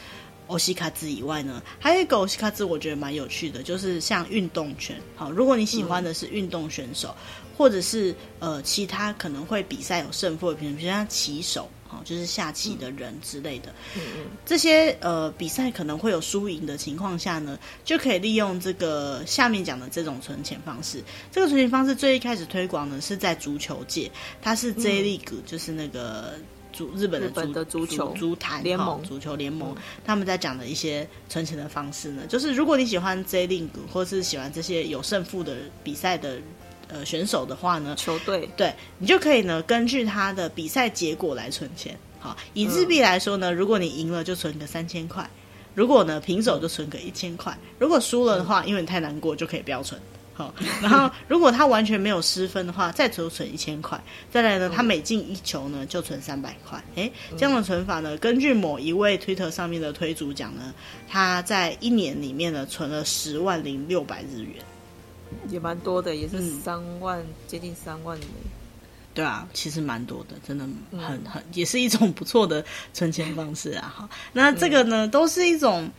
欧西卡兹以外呢，还有一个欧西卡兹，我觉得蛮有趣的，就是像运动圈。好，如果你喜欢的是运动选手，嗯、或者是呃其他可能会比赛有胜负的，比如像棋手，好，就是下棋的人之类的。嗯嗯，这些呃比赛可能会有输赢的情况下呢，就可以利用这个下面讲的这种存钱方式。这个存钱方式最一开始推广呢是在足球界，它是 J League，、嗯、就是那个。足日本的足，的足球足坛联盟，足球联盟，他们在讲的一些存钱的方式呢，就是如果你喜欢 J League 或是喜欢这些有胜负的比赛的呃选手的话呢，球队对你就可以呢根据他的比赛结果来存钱。好，以日币来说呢，如果你赢了就存个三千块，如果呢平手就存个一千块，如果输了的话，因为你太难过就可以不要存。好，然后如果他完全没有失分的话，再多存一千块。再来呢，他每进一球呢，就存三百块。哎，这样的存法呢，根据某一位推特上面的推主讲呢，他在一年里面呢，存了十万零六百日元，也蛮多的，也是三万，嗯、接近三万。对啊，其实蛮多的，真的很很，也是一种不错的存钱方式啊。哈，那这个呢，都是一种，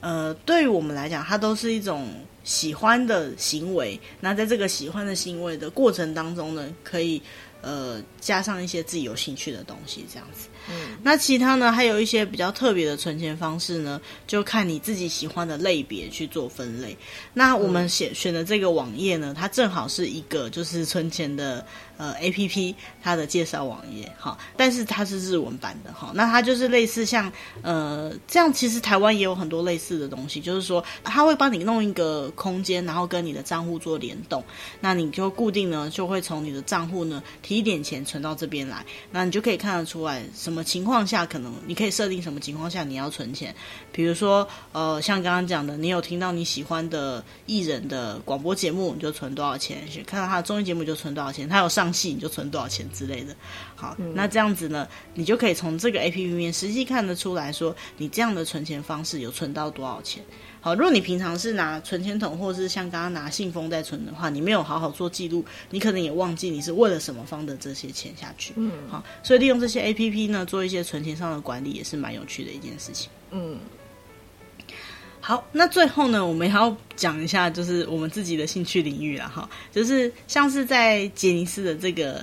呃，对于我们来讲，它都是一种。喜欢的行为，那在这个喜欢的行为的过程当中呢，可以呃加上一些自己有兴趣的东西，这样子。嗯，那其他呢，还有一些比较特别的存钱方式呢，就看你自己喜欢的类别去做分类。那我们选选的这个网页呢，它正好是一个就是存钱的。呃，A P P 它的介绍网页哈，但是它是日文版的哈，那它就是类似像呃这样，其实台湾也有很多类似的东西，就是说它会帮你弄一个空间，然后跟你的账户做联动，那你就固定呢就会从你的账户呢提一点钱存到这边来，那你就可以看得出来什么情况下可能你可以设定什么情况下你要存钱，比如说呃像刚刚讲的，你有听到你喜欢的艺人的广播节目，你就存多少钱；看到他的综艺节目就存多少钱，他有上。上戏你就存多少钱之类的，好，嗯、那这样子呢，你就可以从这个 A P P 面实际看得出来说，你这样的存钱方式有存到多少钱。好，如果你平常是拿存钱筒，或是像刚刚拿信封在存的话，你没有好好做记录，你可能也忘记你是为了什么放的这些钱下去。嗯，好，所以利用这些 A P P 呢，做一些存钱上的管理也是蛮有趣的一件事情。嗯。好，那最后呢，我们还要讲一下，就是我们自己的兴趣领域了哈，就是像是在杰尼斯的这个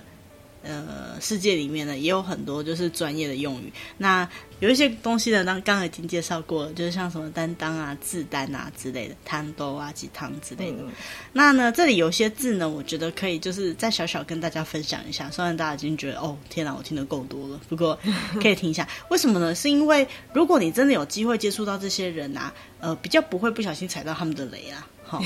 呃世界里面呢，也有很多就是专业的用语。那有一些东西呢，刚刚已经介绍过了，就是像什么担当啊、自担啊之类的，摊兜啊、鸡汤之类的。那呢，这里有些字呢，我觉得可以就是再小小跟大家分享一下。虽然大家已经觉得哦，天哪，我听得够多了，不过可以听一下。为什么呢？是因为如果你真的有机会接触到这些人啊，呃，比较不会不小心踩到他们的雷啊。好，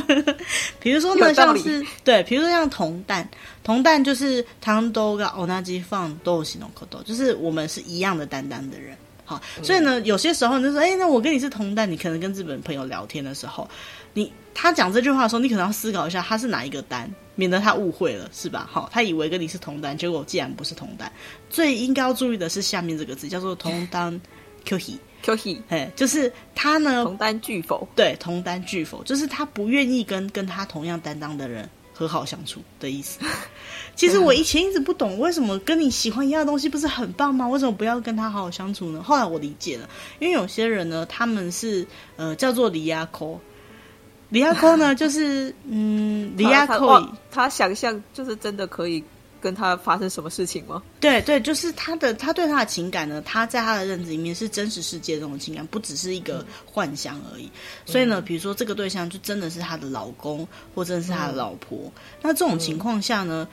比如说呢，像是对，比如说像同蛋，同蛋就是汤兜跟欧纳基放都西诺可多，就是我们是一样的担当的人。好，所以呢，有些时候你就说，哎，那我跟你是同担，你可能跟日本朋友聊天的时候，你他讲这句话的时候，你可能要思考一下，他是哪一个单，免得他误会了，是吧？好，他以为跟你是同担，结果既然不是同担，最应该要注意的是下面这个字，叫做同担 Q ひ。Q he，哎，就是他呢，同担拒否？对，同担拒否，就是他不愿意跟跟他同样担当的人和好相处的意思。其实我以前一直不懂，为什么跟你喜欢一样的东西不是很棒吗？为什么不要跟他好好相处呢？后来我理解了，因为有些人呢，他们是呃叫做离亚扣，离亚扣呢，就是嗯离亚扣，他想象就是真的可以。跟他发生什么事情吗？对对，就是他的，他对他的情感呢，他在他的认知里面是真实世界这种情感，不只是一个幻想而已。嗯、所以呢，比如说这个对象就真的是他的老公，或者是他的老婆。嗯、那这种情况下呢，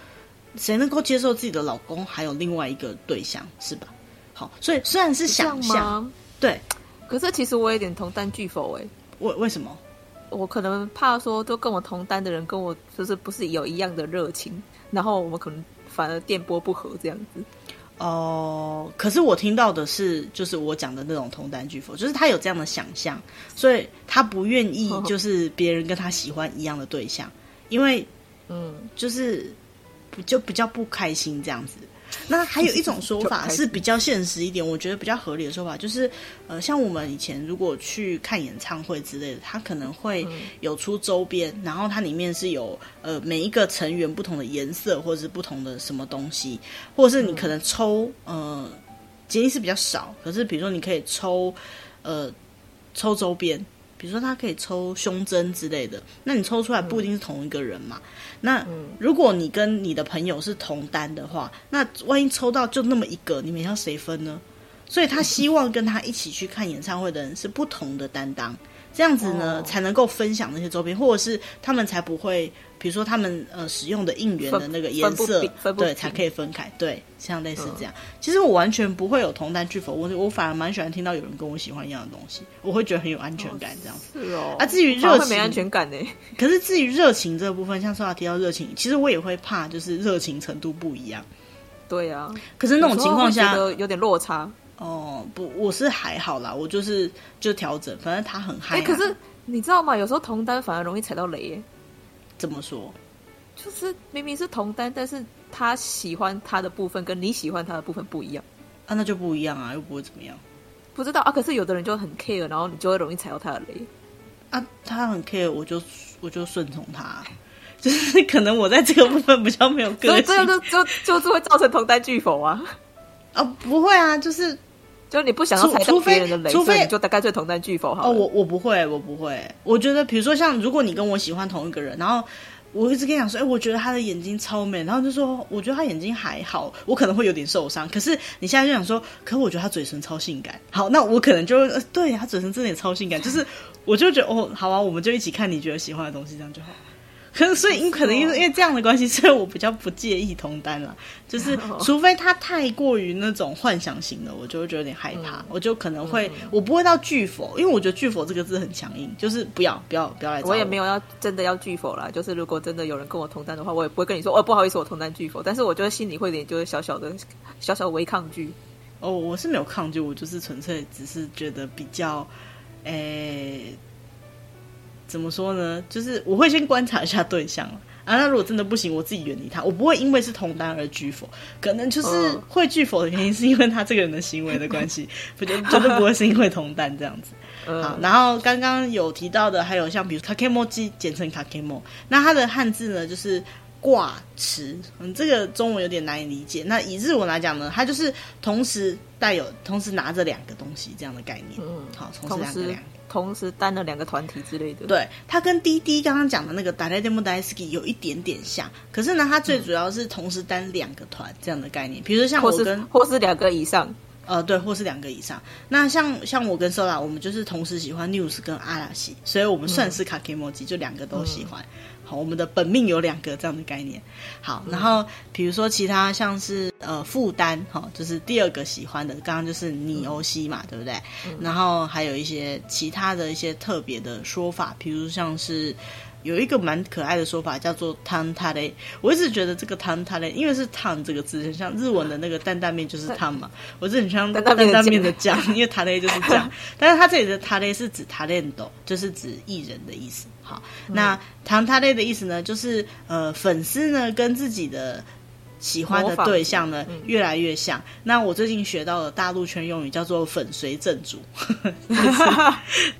谁能够接受自己的老公还有另外一个对象，是吧？好，所以虽然是想象，对，可是其实我有点同担拒否哎，为为什么？我可能怕说，都跟我同担的人跟我就是不是有一样的热情，然后我们可能反而电波不合这样子。哦、呃，可是我听到的是，就是我讲的那种同担拒否，就是他有这样的想象，所以他不愿意 就是别人跟他喜欢一样的对象，因为嗯，就是不就比较不开心这样子。那还有一种说法是比较现实一点，我觉得比较合理的说法就是，呃，像我们以前如果去看演唱会之类的，它可能会有出周边，然后它里面是有呃每一个成员不同的颜色或者是不同的什么东西，或者是你可能抽呃，建议是比较少，可是比如说你可以抽呃抽周边。比如说，他可以抽胸针之类的，那你抽出来不一定是同一个人嘛？嗯、那如果你跟你的朋友是同单的话，那万一抽到就那么一个，你们要谁分呢？所以他希望跟他一起去看演唱会的人是不同的担当。这样子呢，才能够分享那些周边，或者是他们才不会，比如说他们呃使用的应援的那个颜色，对，才可以分开。对，像类似这样。嗯、其实我完全不会有同担拒否，我我反而蛮喜欢听到有人跟我喜欢一样的东西，我会觉得很有安全感。这样子、哦、是哦。啊，至于热情，没安全感呢。可是至于热情这部分，像说到提到热情，其实我也会怕，就是热情程度不一样。对啊。可是那种情况下，有点落差。哦，不，我是还好啦，我就是就调整，反正他很嗨、啊。哎、欸，可是你知道吗？有时候同单反而容易踩到雷耶。怎么说？就是明明是同单，但是他喜欢他的部分跟你喜欢他的部分不一样啊，那就不一样啊，又不会怎么样。不知道啊，可是有的人就很 care，然后你就会容易踩到他的雷啊。他很 care，我就我就顺从他，就是可能我在这个部分比较没有个性，这样就就就是会造成同单拒否啊。啊，不会啊，就是。就你不想要踩到别人的雷，除非你就大干脆同担拒否好。哦，我我不会，我不会。我觉得，比如说像如果你跟我喜欢同一个人，然后我一直跟你讲说，哎，我觉得他的眼睛超美，然后就说我觉得他眼睛还好，我可能会有点受伤。可是你现在就想说，可我觉得他嘴唇超性感。好，那我可能就呃，对，他嘴唇真的也超性感，就是我就觉得哦，好啊，我们就一起看你觉得喜欢的东西，这样就好。可是，所以因可能因为因为这样的关系，所以我比较不介意同单了。就是 除非他太过于那种幻想型的，我就会觉得有点害怕。嗯、我就可能会，嗯、我不会到拒否，因为我觉得拒否这个字很强硬，就是不要不要不要来我。我也没有要真的要拒否啦。就是如果真的有人跟我同单的话，我也不会跟你说哦，不好意思，我同单拒否。但是我觉得心里会有点就是小小的小小的微抗拒。哦，我是没有抗拒，我就是纯粹只是觉得比较，诶、欸。怎么说呢？就是我会先观察一下对象啊，那如果真的不行，我自己远离他。我不会因为是同单而拒否，可能就是会拒否的原因是因为他这个人的行为的关系，不就绝对不会是因为同单这样子。好，然后刚刚有提到的还有像比如 kakemochi，简称 kakemo，那它的汉字呢就是挂持。嗯，这个中文有点难以理解。那以日文来讲呢，它就是同时带有、同时拿着两个东西这样的概念。嗯，好，同时两个两个。同时担了两个团体之类的，对，他跟滴滴刚刚讲的那个 Daré de mo daisuki 有一点点像，可是呢，他最主要是同时担两个团这样的概念，比如说像我跟或是两个以上，呃，对，或是两个以上。那像像我跟 Sola，我们就是同时喜欢 News 跟阿拉西，所以我们算是 Kakemoji，就两个都喜欢。嗯好，我们的本命有两个这样的概念。好，然后比如说其他像是呃负担，哈，就是第二个喜欢的，刚刚就是你欧西嘛，对不对？嗯、然后还有一些其他的一些特别的说法，比如像是。有一个蛮可爱的说法叫做“汤塔雷”，我一直觉得这个“汤塔雷”因为是“汤”这个字，很像日文的那个担担面就是“汤”嘛，我是很像担担面的酱，因为“塔雷”就是酱，但是它这里的“塔雷”是指“塔雷斗”，就是指艺人的意思。好，那“汤塔类”的意思呢，就是呃粉丝呢跟自己的。喜欢的对象呢，嗯、越来越像。那我最近学到的大陆圈用语叫做“粉随正主”。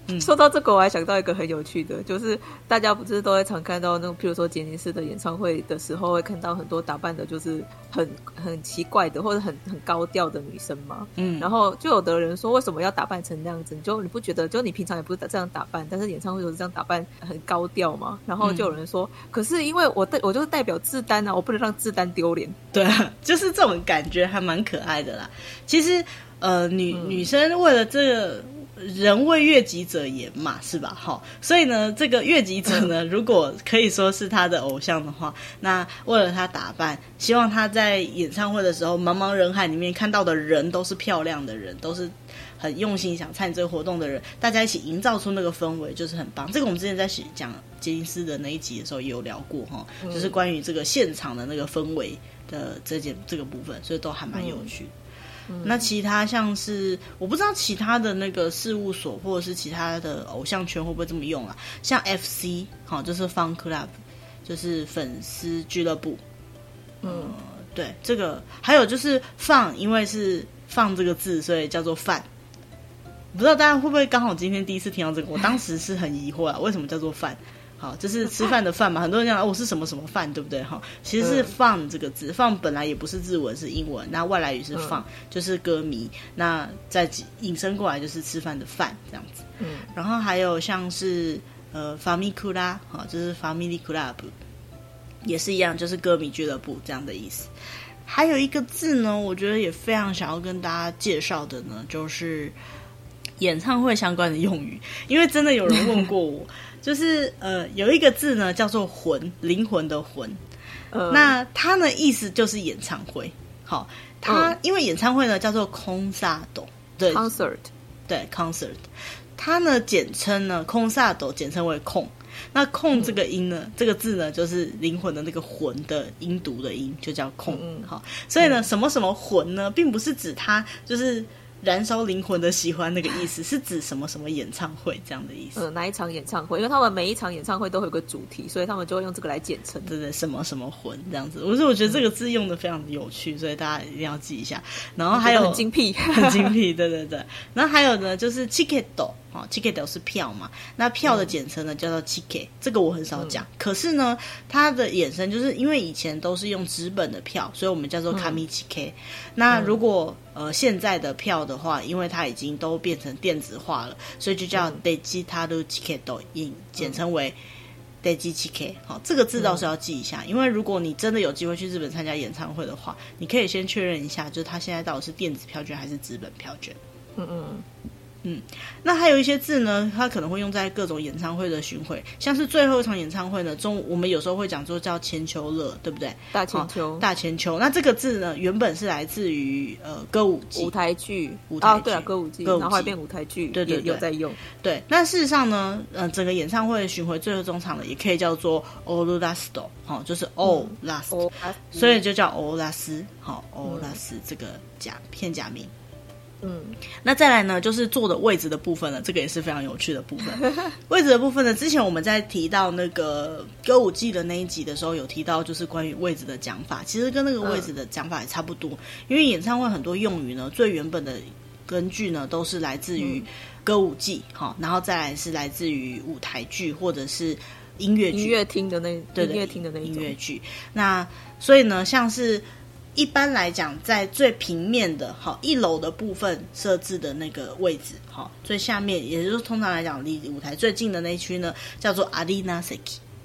说到这个，我还想到一个很有趣的，就是大家不是都会常看到那种，譬如说杰尼斯的演唱会的时候，会看到很多打扮的，就是很很奇怪的，或者很很高调的女生嘛。嗯。然后就有的人说，为什么要打扮成那样子？你就你不觉得，就你平常也不是这样打扮，但是演唱会就是这样打扮，很高调嘛？然后就有人说，嗯、可是因为我代我就是代表自丹啊，我不能让自丹丢脸。对啊，就是这种感觉还蛮可爱的啦。其实，呃，女女生为了这个人为悦己者颜嘛，是吧？哈，所以呢，这个悦己者呢，如果可以说是他的偶像的话，那为了他打扮，希望他在演唱会的时候，茫茫人海里面看到的人都是漂亮的人，都是很用心想参与这个活动的人，大家一起营造出那个氛围，就是很棒。这个我们之前在讲杰尼斯的那一集的时候也有聊过哈，就是关于这个现场的那个氛围的这件这个部分，所以都还蛮有趣的。那其他像是我不知道其他的那个事务所或者是其他的偶像圈会不会这么用啊？像 FC 好，就是 Fan Club，就是粉丝俱乐部。嗯，对，这个还有就是放，因为是放这个字，所以叫做饭。不知道大家会不会刚好今天第一次听到这个？我当时是很疑惑啊，为什么叫做饭？好，就是吃饭的饭嘛，很多人讲我、哦、是什么什么饭，对不对？哈，其实是放这个字，放本来也不是日文，是英文，那外来语是放，就是歌迷，那再引申过来就是吃饭的饭这样子。嗯，然后还有像是呃ファミクラ，哈，就是ファミリークラブ，也是一样，就是歌迷俱乐部这样的意思。还有一个字呢，我觉得也非常想要跟大家介绍的呢，就是演唱会相关的用语，因为真的有人问过我。 就是呃，有一个字呢，叫做“魂”，灵魂的“魂”。呃，那它呢，意思就是演唱会。好，它、呃、因为演唱会呢叫做コンサート，对，concert，对，concert。它呢简称呢コンサート，简称为控。那控这个音呢，嗯、这个字呢就是灵魂的那个“魂”的音读的音，就叫控。嗯，好，所以呢，什么什么魂呢，并不是指它就是。 燃烧灵魂的喜欢那个意思是指什么什么演唱会这样的意思？呃，哪一场演唱会？因为他们每一场演唱会都会有个主题，所以他们就会用这个来简称，对对，什么什么魂这样子。我是我觉得这个字用的非常的有趣，所以大家一定要记一下。然后还有很精辟，很精辟，对对对。然后还有呢，就是 ticket。哦，ticket 是票嘛？那票的简称呢，叫做 ticket。这个我很少讲，嗯、可是呢，它的衍生就是因为以前都是用纸本的票，所以我们叫做 kami ticket。那如果呃现在的票的话，因为它已经都变成电子化了，所以就叫 digital ticket，简简称为 digi ticket。好，这个字倒是要记一下，因为如果你真的有机会去日本参加演唱会的话，你可以先确认一下，就是它现在到底是电子票券还是纸本票券。嗯嗯。嗯，那还有一些字呢，它可能会用在各种演唱会的巡回，像是最后一场演唱会呢中，我们有时候会讲做叫千秋乐，对不对？大千秋，大千秋。那这个字呢，原本是来自于呃歌舞舞台剧，舞台剧。啊，对啊，歌舞剧，然后变舞台剧，对对对，有在用。对，那事实上呢，呃，整个演唱会巡回最后终场的，也可以叫做 All Last，就是 All Last，所以就叫欧拉斯，好，欧拉斯这个假片假名。嗯，那再来呢，就是坐的位置的部分了，这个也是非常有趣的部分。位置的部分呢，之前我们在提到那个歌舞伎的那一集的时候，有提到就是关于位置的讲法，其实跟那个位置的讲法也差不多。嗯、因为演唱会很多用语呢，最原本的根据呢，都是来自于歌舞伎，哈、嗯，然后再来是来自于舞台剧或者是音乐剧、音乐厅的那对音乐厅的那音乐剧。那所以呢，像是。一般来讲，在最平面的好一楼的部分设置的那个位置，好最下面，也就是通常来讲离舞台最近的那一区呢，叫做阿丽娜席，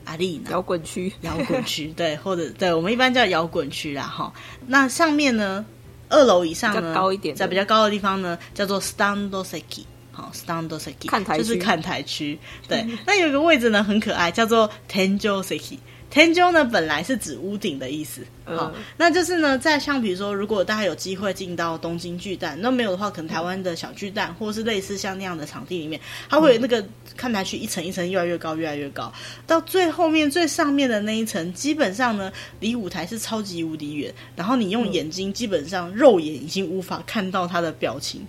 阿丽娜摇滚区，摇滚区对，或者对我们一般叫摇滚区啦哈。那上面呢，二楼以上呢，高一点，在比较高的地方呢，叫做 standoseki，，好 standoseki，，看台就是看台区。对，那有一个位置呢很可爱，叫做天井席。天灸呢，本来是指屋顶的意思，好、嗯，那就是呢，在像比如说，如果大家有机会进到东京巨蛋，那没有的话，可能台湾的小巨蛋，或是类似像那样的场地里面，它会有那个看台区一层一层越来越高，越来越高，到最后面最上面的那一层，基本上呢，离舞台是超级无敌远，然后你用眼睛基本上肉眼已经无法看到他的表情。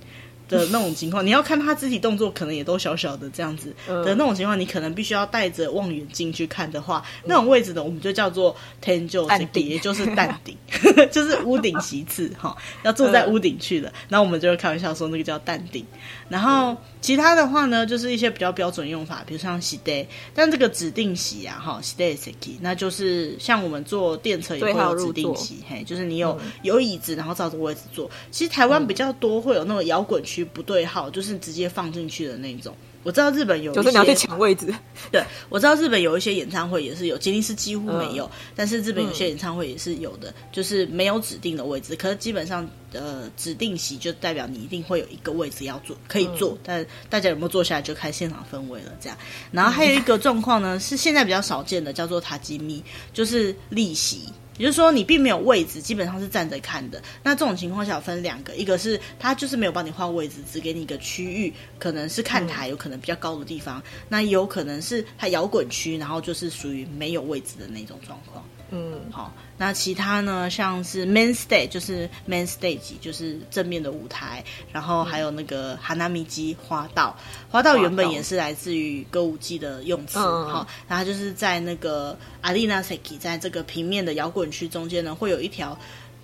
的那种情况，你要看他肢体动作，可能也都小小的这样子的那种情况，你可能必须要带着望远镜去看的话，那种位置呢，我们就叫做天就顶，也 就是蛋顶，就是屋顶席次哈，要坐在屋顶去的。然后我们就会开玩笑说那个叫蛋顶。然后其他的话呢，就是一些比较标准用法，比如像 stay，，但这个指定席啊，哈，席袋席，那就是像我们坐电车也会有指定席，嘿，就是你有有椅子，然后照着位置坐。其实台湾比较多会有那种摇滚区。不对号，就是直接放进去的那种，我知道日本有一些，就是你要去抢位置。对，我知道日本有一些演唱会也是有，吉尼斯几乎没有，嗯、但是日本有些演唱会也是有的，嗯、就是没有指定的位置，可是基本上呃指定席就代表你一定会有一个位置要坐，可以坐，嗯、但大家有没有坐下来就看现场氛围了。这样，然后还有一个状况呢，是现在比较少见的，叫做塔吉米，就是立席。也就是说，你并没有位置，基本上是站着看的。那这种情况下分两个，一个是他就是没有帮你换位置，只给你一个区域，可能是看台，有可能比较高的地方。嗯、那有可能是他摇滚区，然后就是属于没有位置的那种状况。嗯，好。那其他呢，像是 main stage 就是 main stage 就是正面的舞台，然后还有那个 hanamichi 花道，花道原本也是来自于歌舞伎的用词，好，然后就是在那个阿丽娜 seki 在这个平面的摇滚区中间呢，会有一条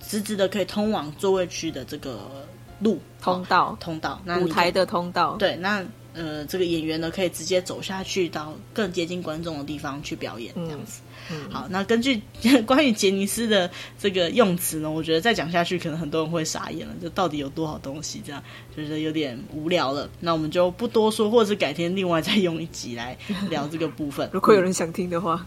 直直的可以通往座位区的这个路通道，通道，那舞台的通道，对，那呃，这个演员呢可以直接走下去到更接近观众的地方去表演，这样子。嗯、好，那根据关于杰尼斯的这个用词呢，我觉得再讲下去，可能很多人会傻眼了。就到底有多少东西，这样就是有点无聊了。那我们就不多说，或者是改天另外再用一集来聊这个部分。如果有人想听的话，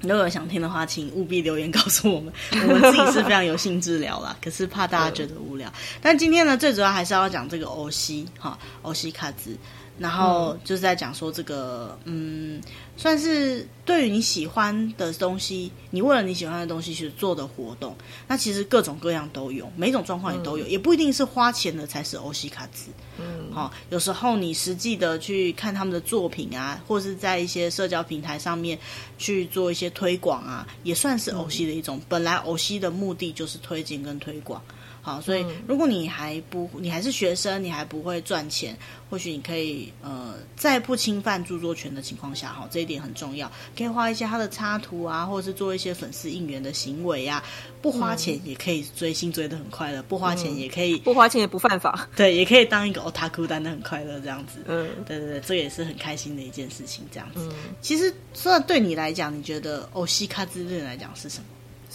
如果有想听的话，请务必留言告诉我们。我们自己是非常有兴致聊啦，可是怕大家觉得无聊。但今天呢，最主要还是要讲这个欧西哈，欧西卡兹。然后就是在讲说这个，嗯，算是对于你喜欢的东西，你为了你喜欢的东西去做的活动，那其实各种各样都有，每种状况也都有，嗯、也不一定是花钱的才是欧西卡兹。嗯，好、哦，有时候你实际的去看他们的作品啊，或是在一些社交平台上面去做一些推广啊，也算是欧西的一种。嗯、本来欧西的目的就是推荐跟推广。好，所以如果你还不，你还是学生，你还不会赚钱，或许你可以呃，在不侵犯著作权的情况下，哈，这一点很重要，可以画一些他的插图啊，或者是做一些粉丝应援的行为啊，不花钱也可以追星追的很快乐，不花钱也可以，不花钱也不犯法，对，也可以当一个 otaku 当得很快乐这样子，嗯，对对对，这也是很开心的一件事情，这样子。嗯、其实说对你来讲，你觉得欧西卡之对你来讲是什么？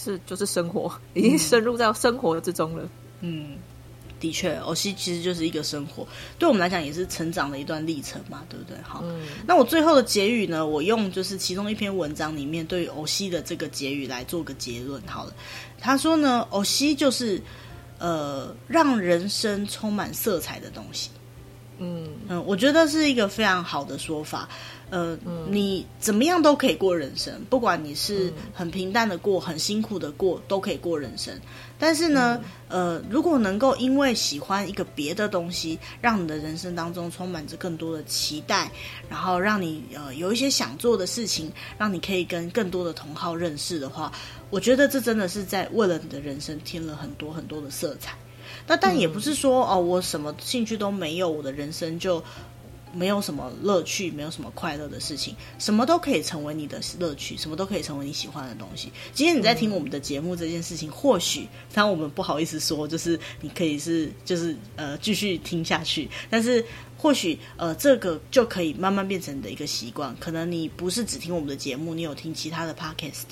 是，就是生活，已经深入到生活之中了。嗯，的确，欧西其实就是一个生活，对我们来讲也是成长的一段历程嘛，对不对？好，嗯、那我最后的结语呢，我用就是其中一篇文章里面对于欧西的这个结语来做个结论。好了，他说呢，欧西就是呃，让人生充满色彩的东西。嗯嗯，我觉得是一个非常好的说法。呃，嗯、你怎么样都可以过人生，不管你是很平淡的过，很辛苦的过，都可以过人生。但是呢，嗯、呃，如果能够因为喜欢一个别的东西，让你的人生当中充满着更多的期待，然后让你呃有一些想做的事情，让你可以跟更多的同好认识的话，我觉得这真的是在为了你的人生添了很多很多的色彩。那但也不是说哦，我什么兴趣都没有，我的人生就。没有什么乐趣，没有什么快乐的事情，什么都可以成为你的乐趣，什么都可以成为你喜欢的东西。今天你在听我们的节目这件事情，或许当我们不好意思说，就是你可以是就是呃继续听下去，但是。或许呃，这个就可以慢慢变成你的一个习惯。可能你不是只听我们的节目，你有听其他的 podcast，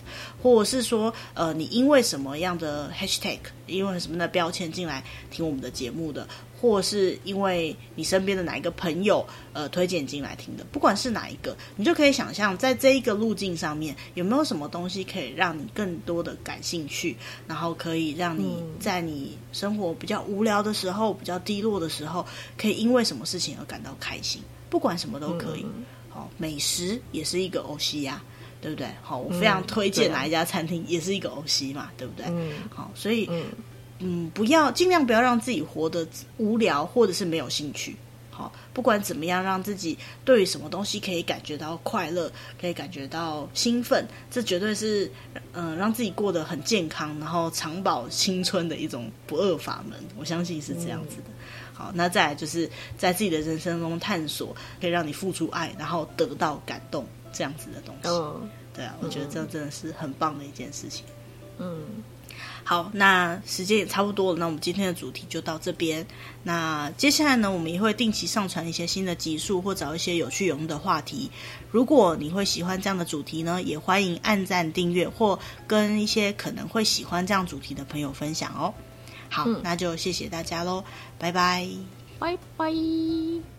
或者是说呃，你因为什么样的 hashtag，因为什么的标签进来听我们的节目的，或是因为你身边的哪一个朋友呃推荐进来听的，不管是哪一个，你就可以想象在这一个路径上面有没有什么东西可以让你更多的感兴趣，然后可以让你在你生活比较无聊的时候、比较低落的时候，可以因为什么事情。而感到开心，不管什么都可以。好、嗯，美食也是一个欧西呀，对不对？好，我非常推荐哪一家餐厅，也是一个欧西嘛，对不对？嗯，好，所以嗯，不要尽量不要让自己活得无聊，或者是没有兴趣。好，不管怎么样，让自己对于什么东西可以感觉到快乐，可以感觉到兴奋，这绝对是嗯、让自己过得很健康，然后长保青春的一种不二法门。我相信是这样子的。好，那再来就是在自己的人生中探索，可以让你付出爱，然后得到感动，这样子的东西。对啊，我觉得这真的是很棒的一件事情。嗯，好，那时间也差不多了，那我们今天的主题就到这边。那接下来呢，我们也会定期上传一些新的集数，或找一些有趣有用的话题。如果你会喜欢这样的主题呢，也欢迎按赞、订阅，或跟一些可能会喜欢这样主题的朋友分享哦。好，嗯、那就谢谢大家喽，拜拜，拜拜。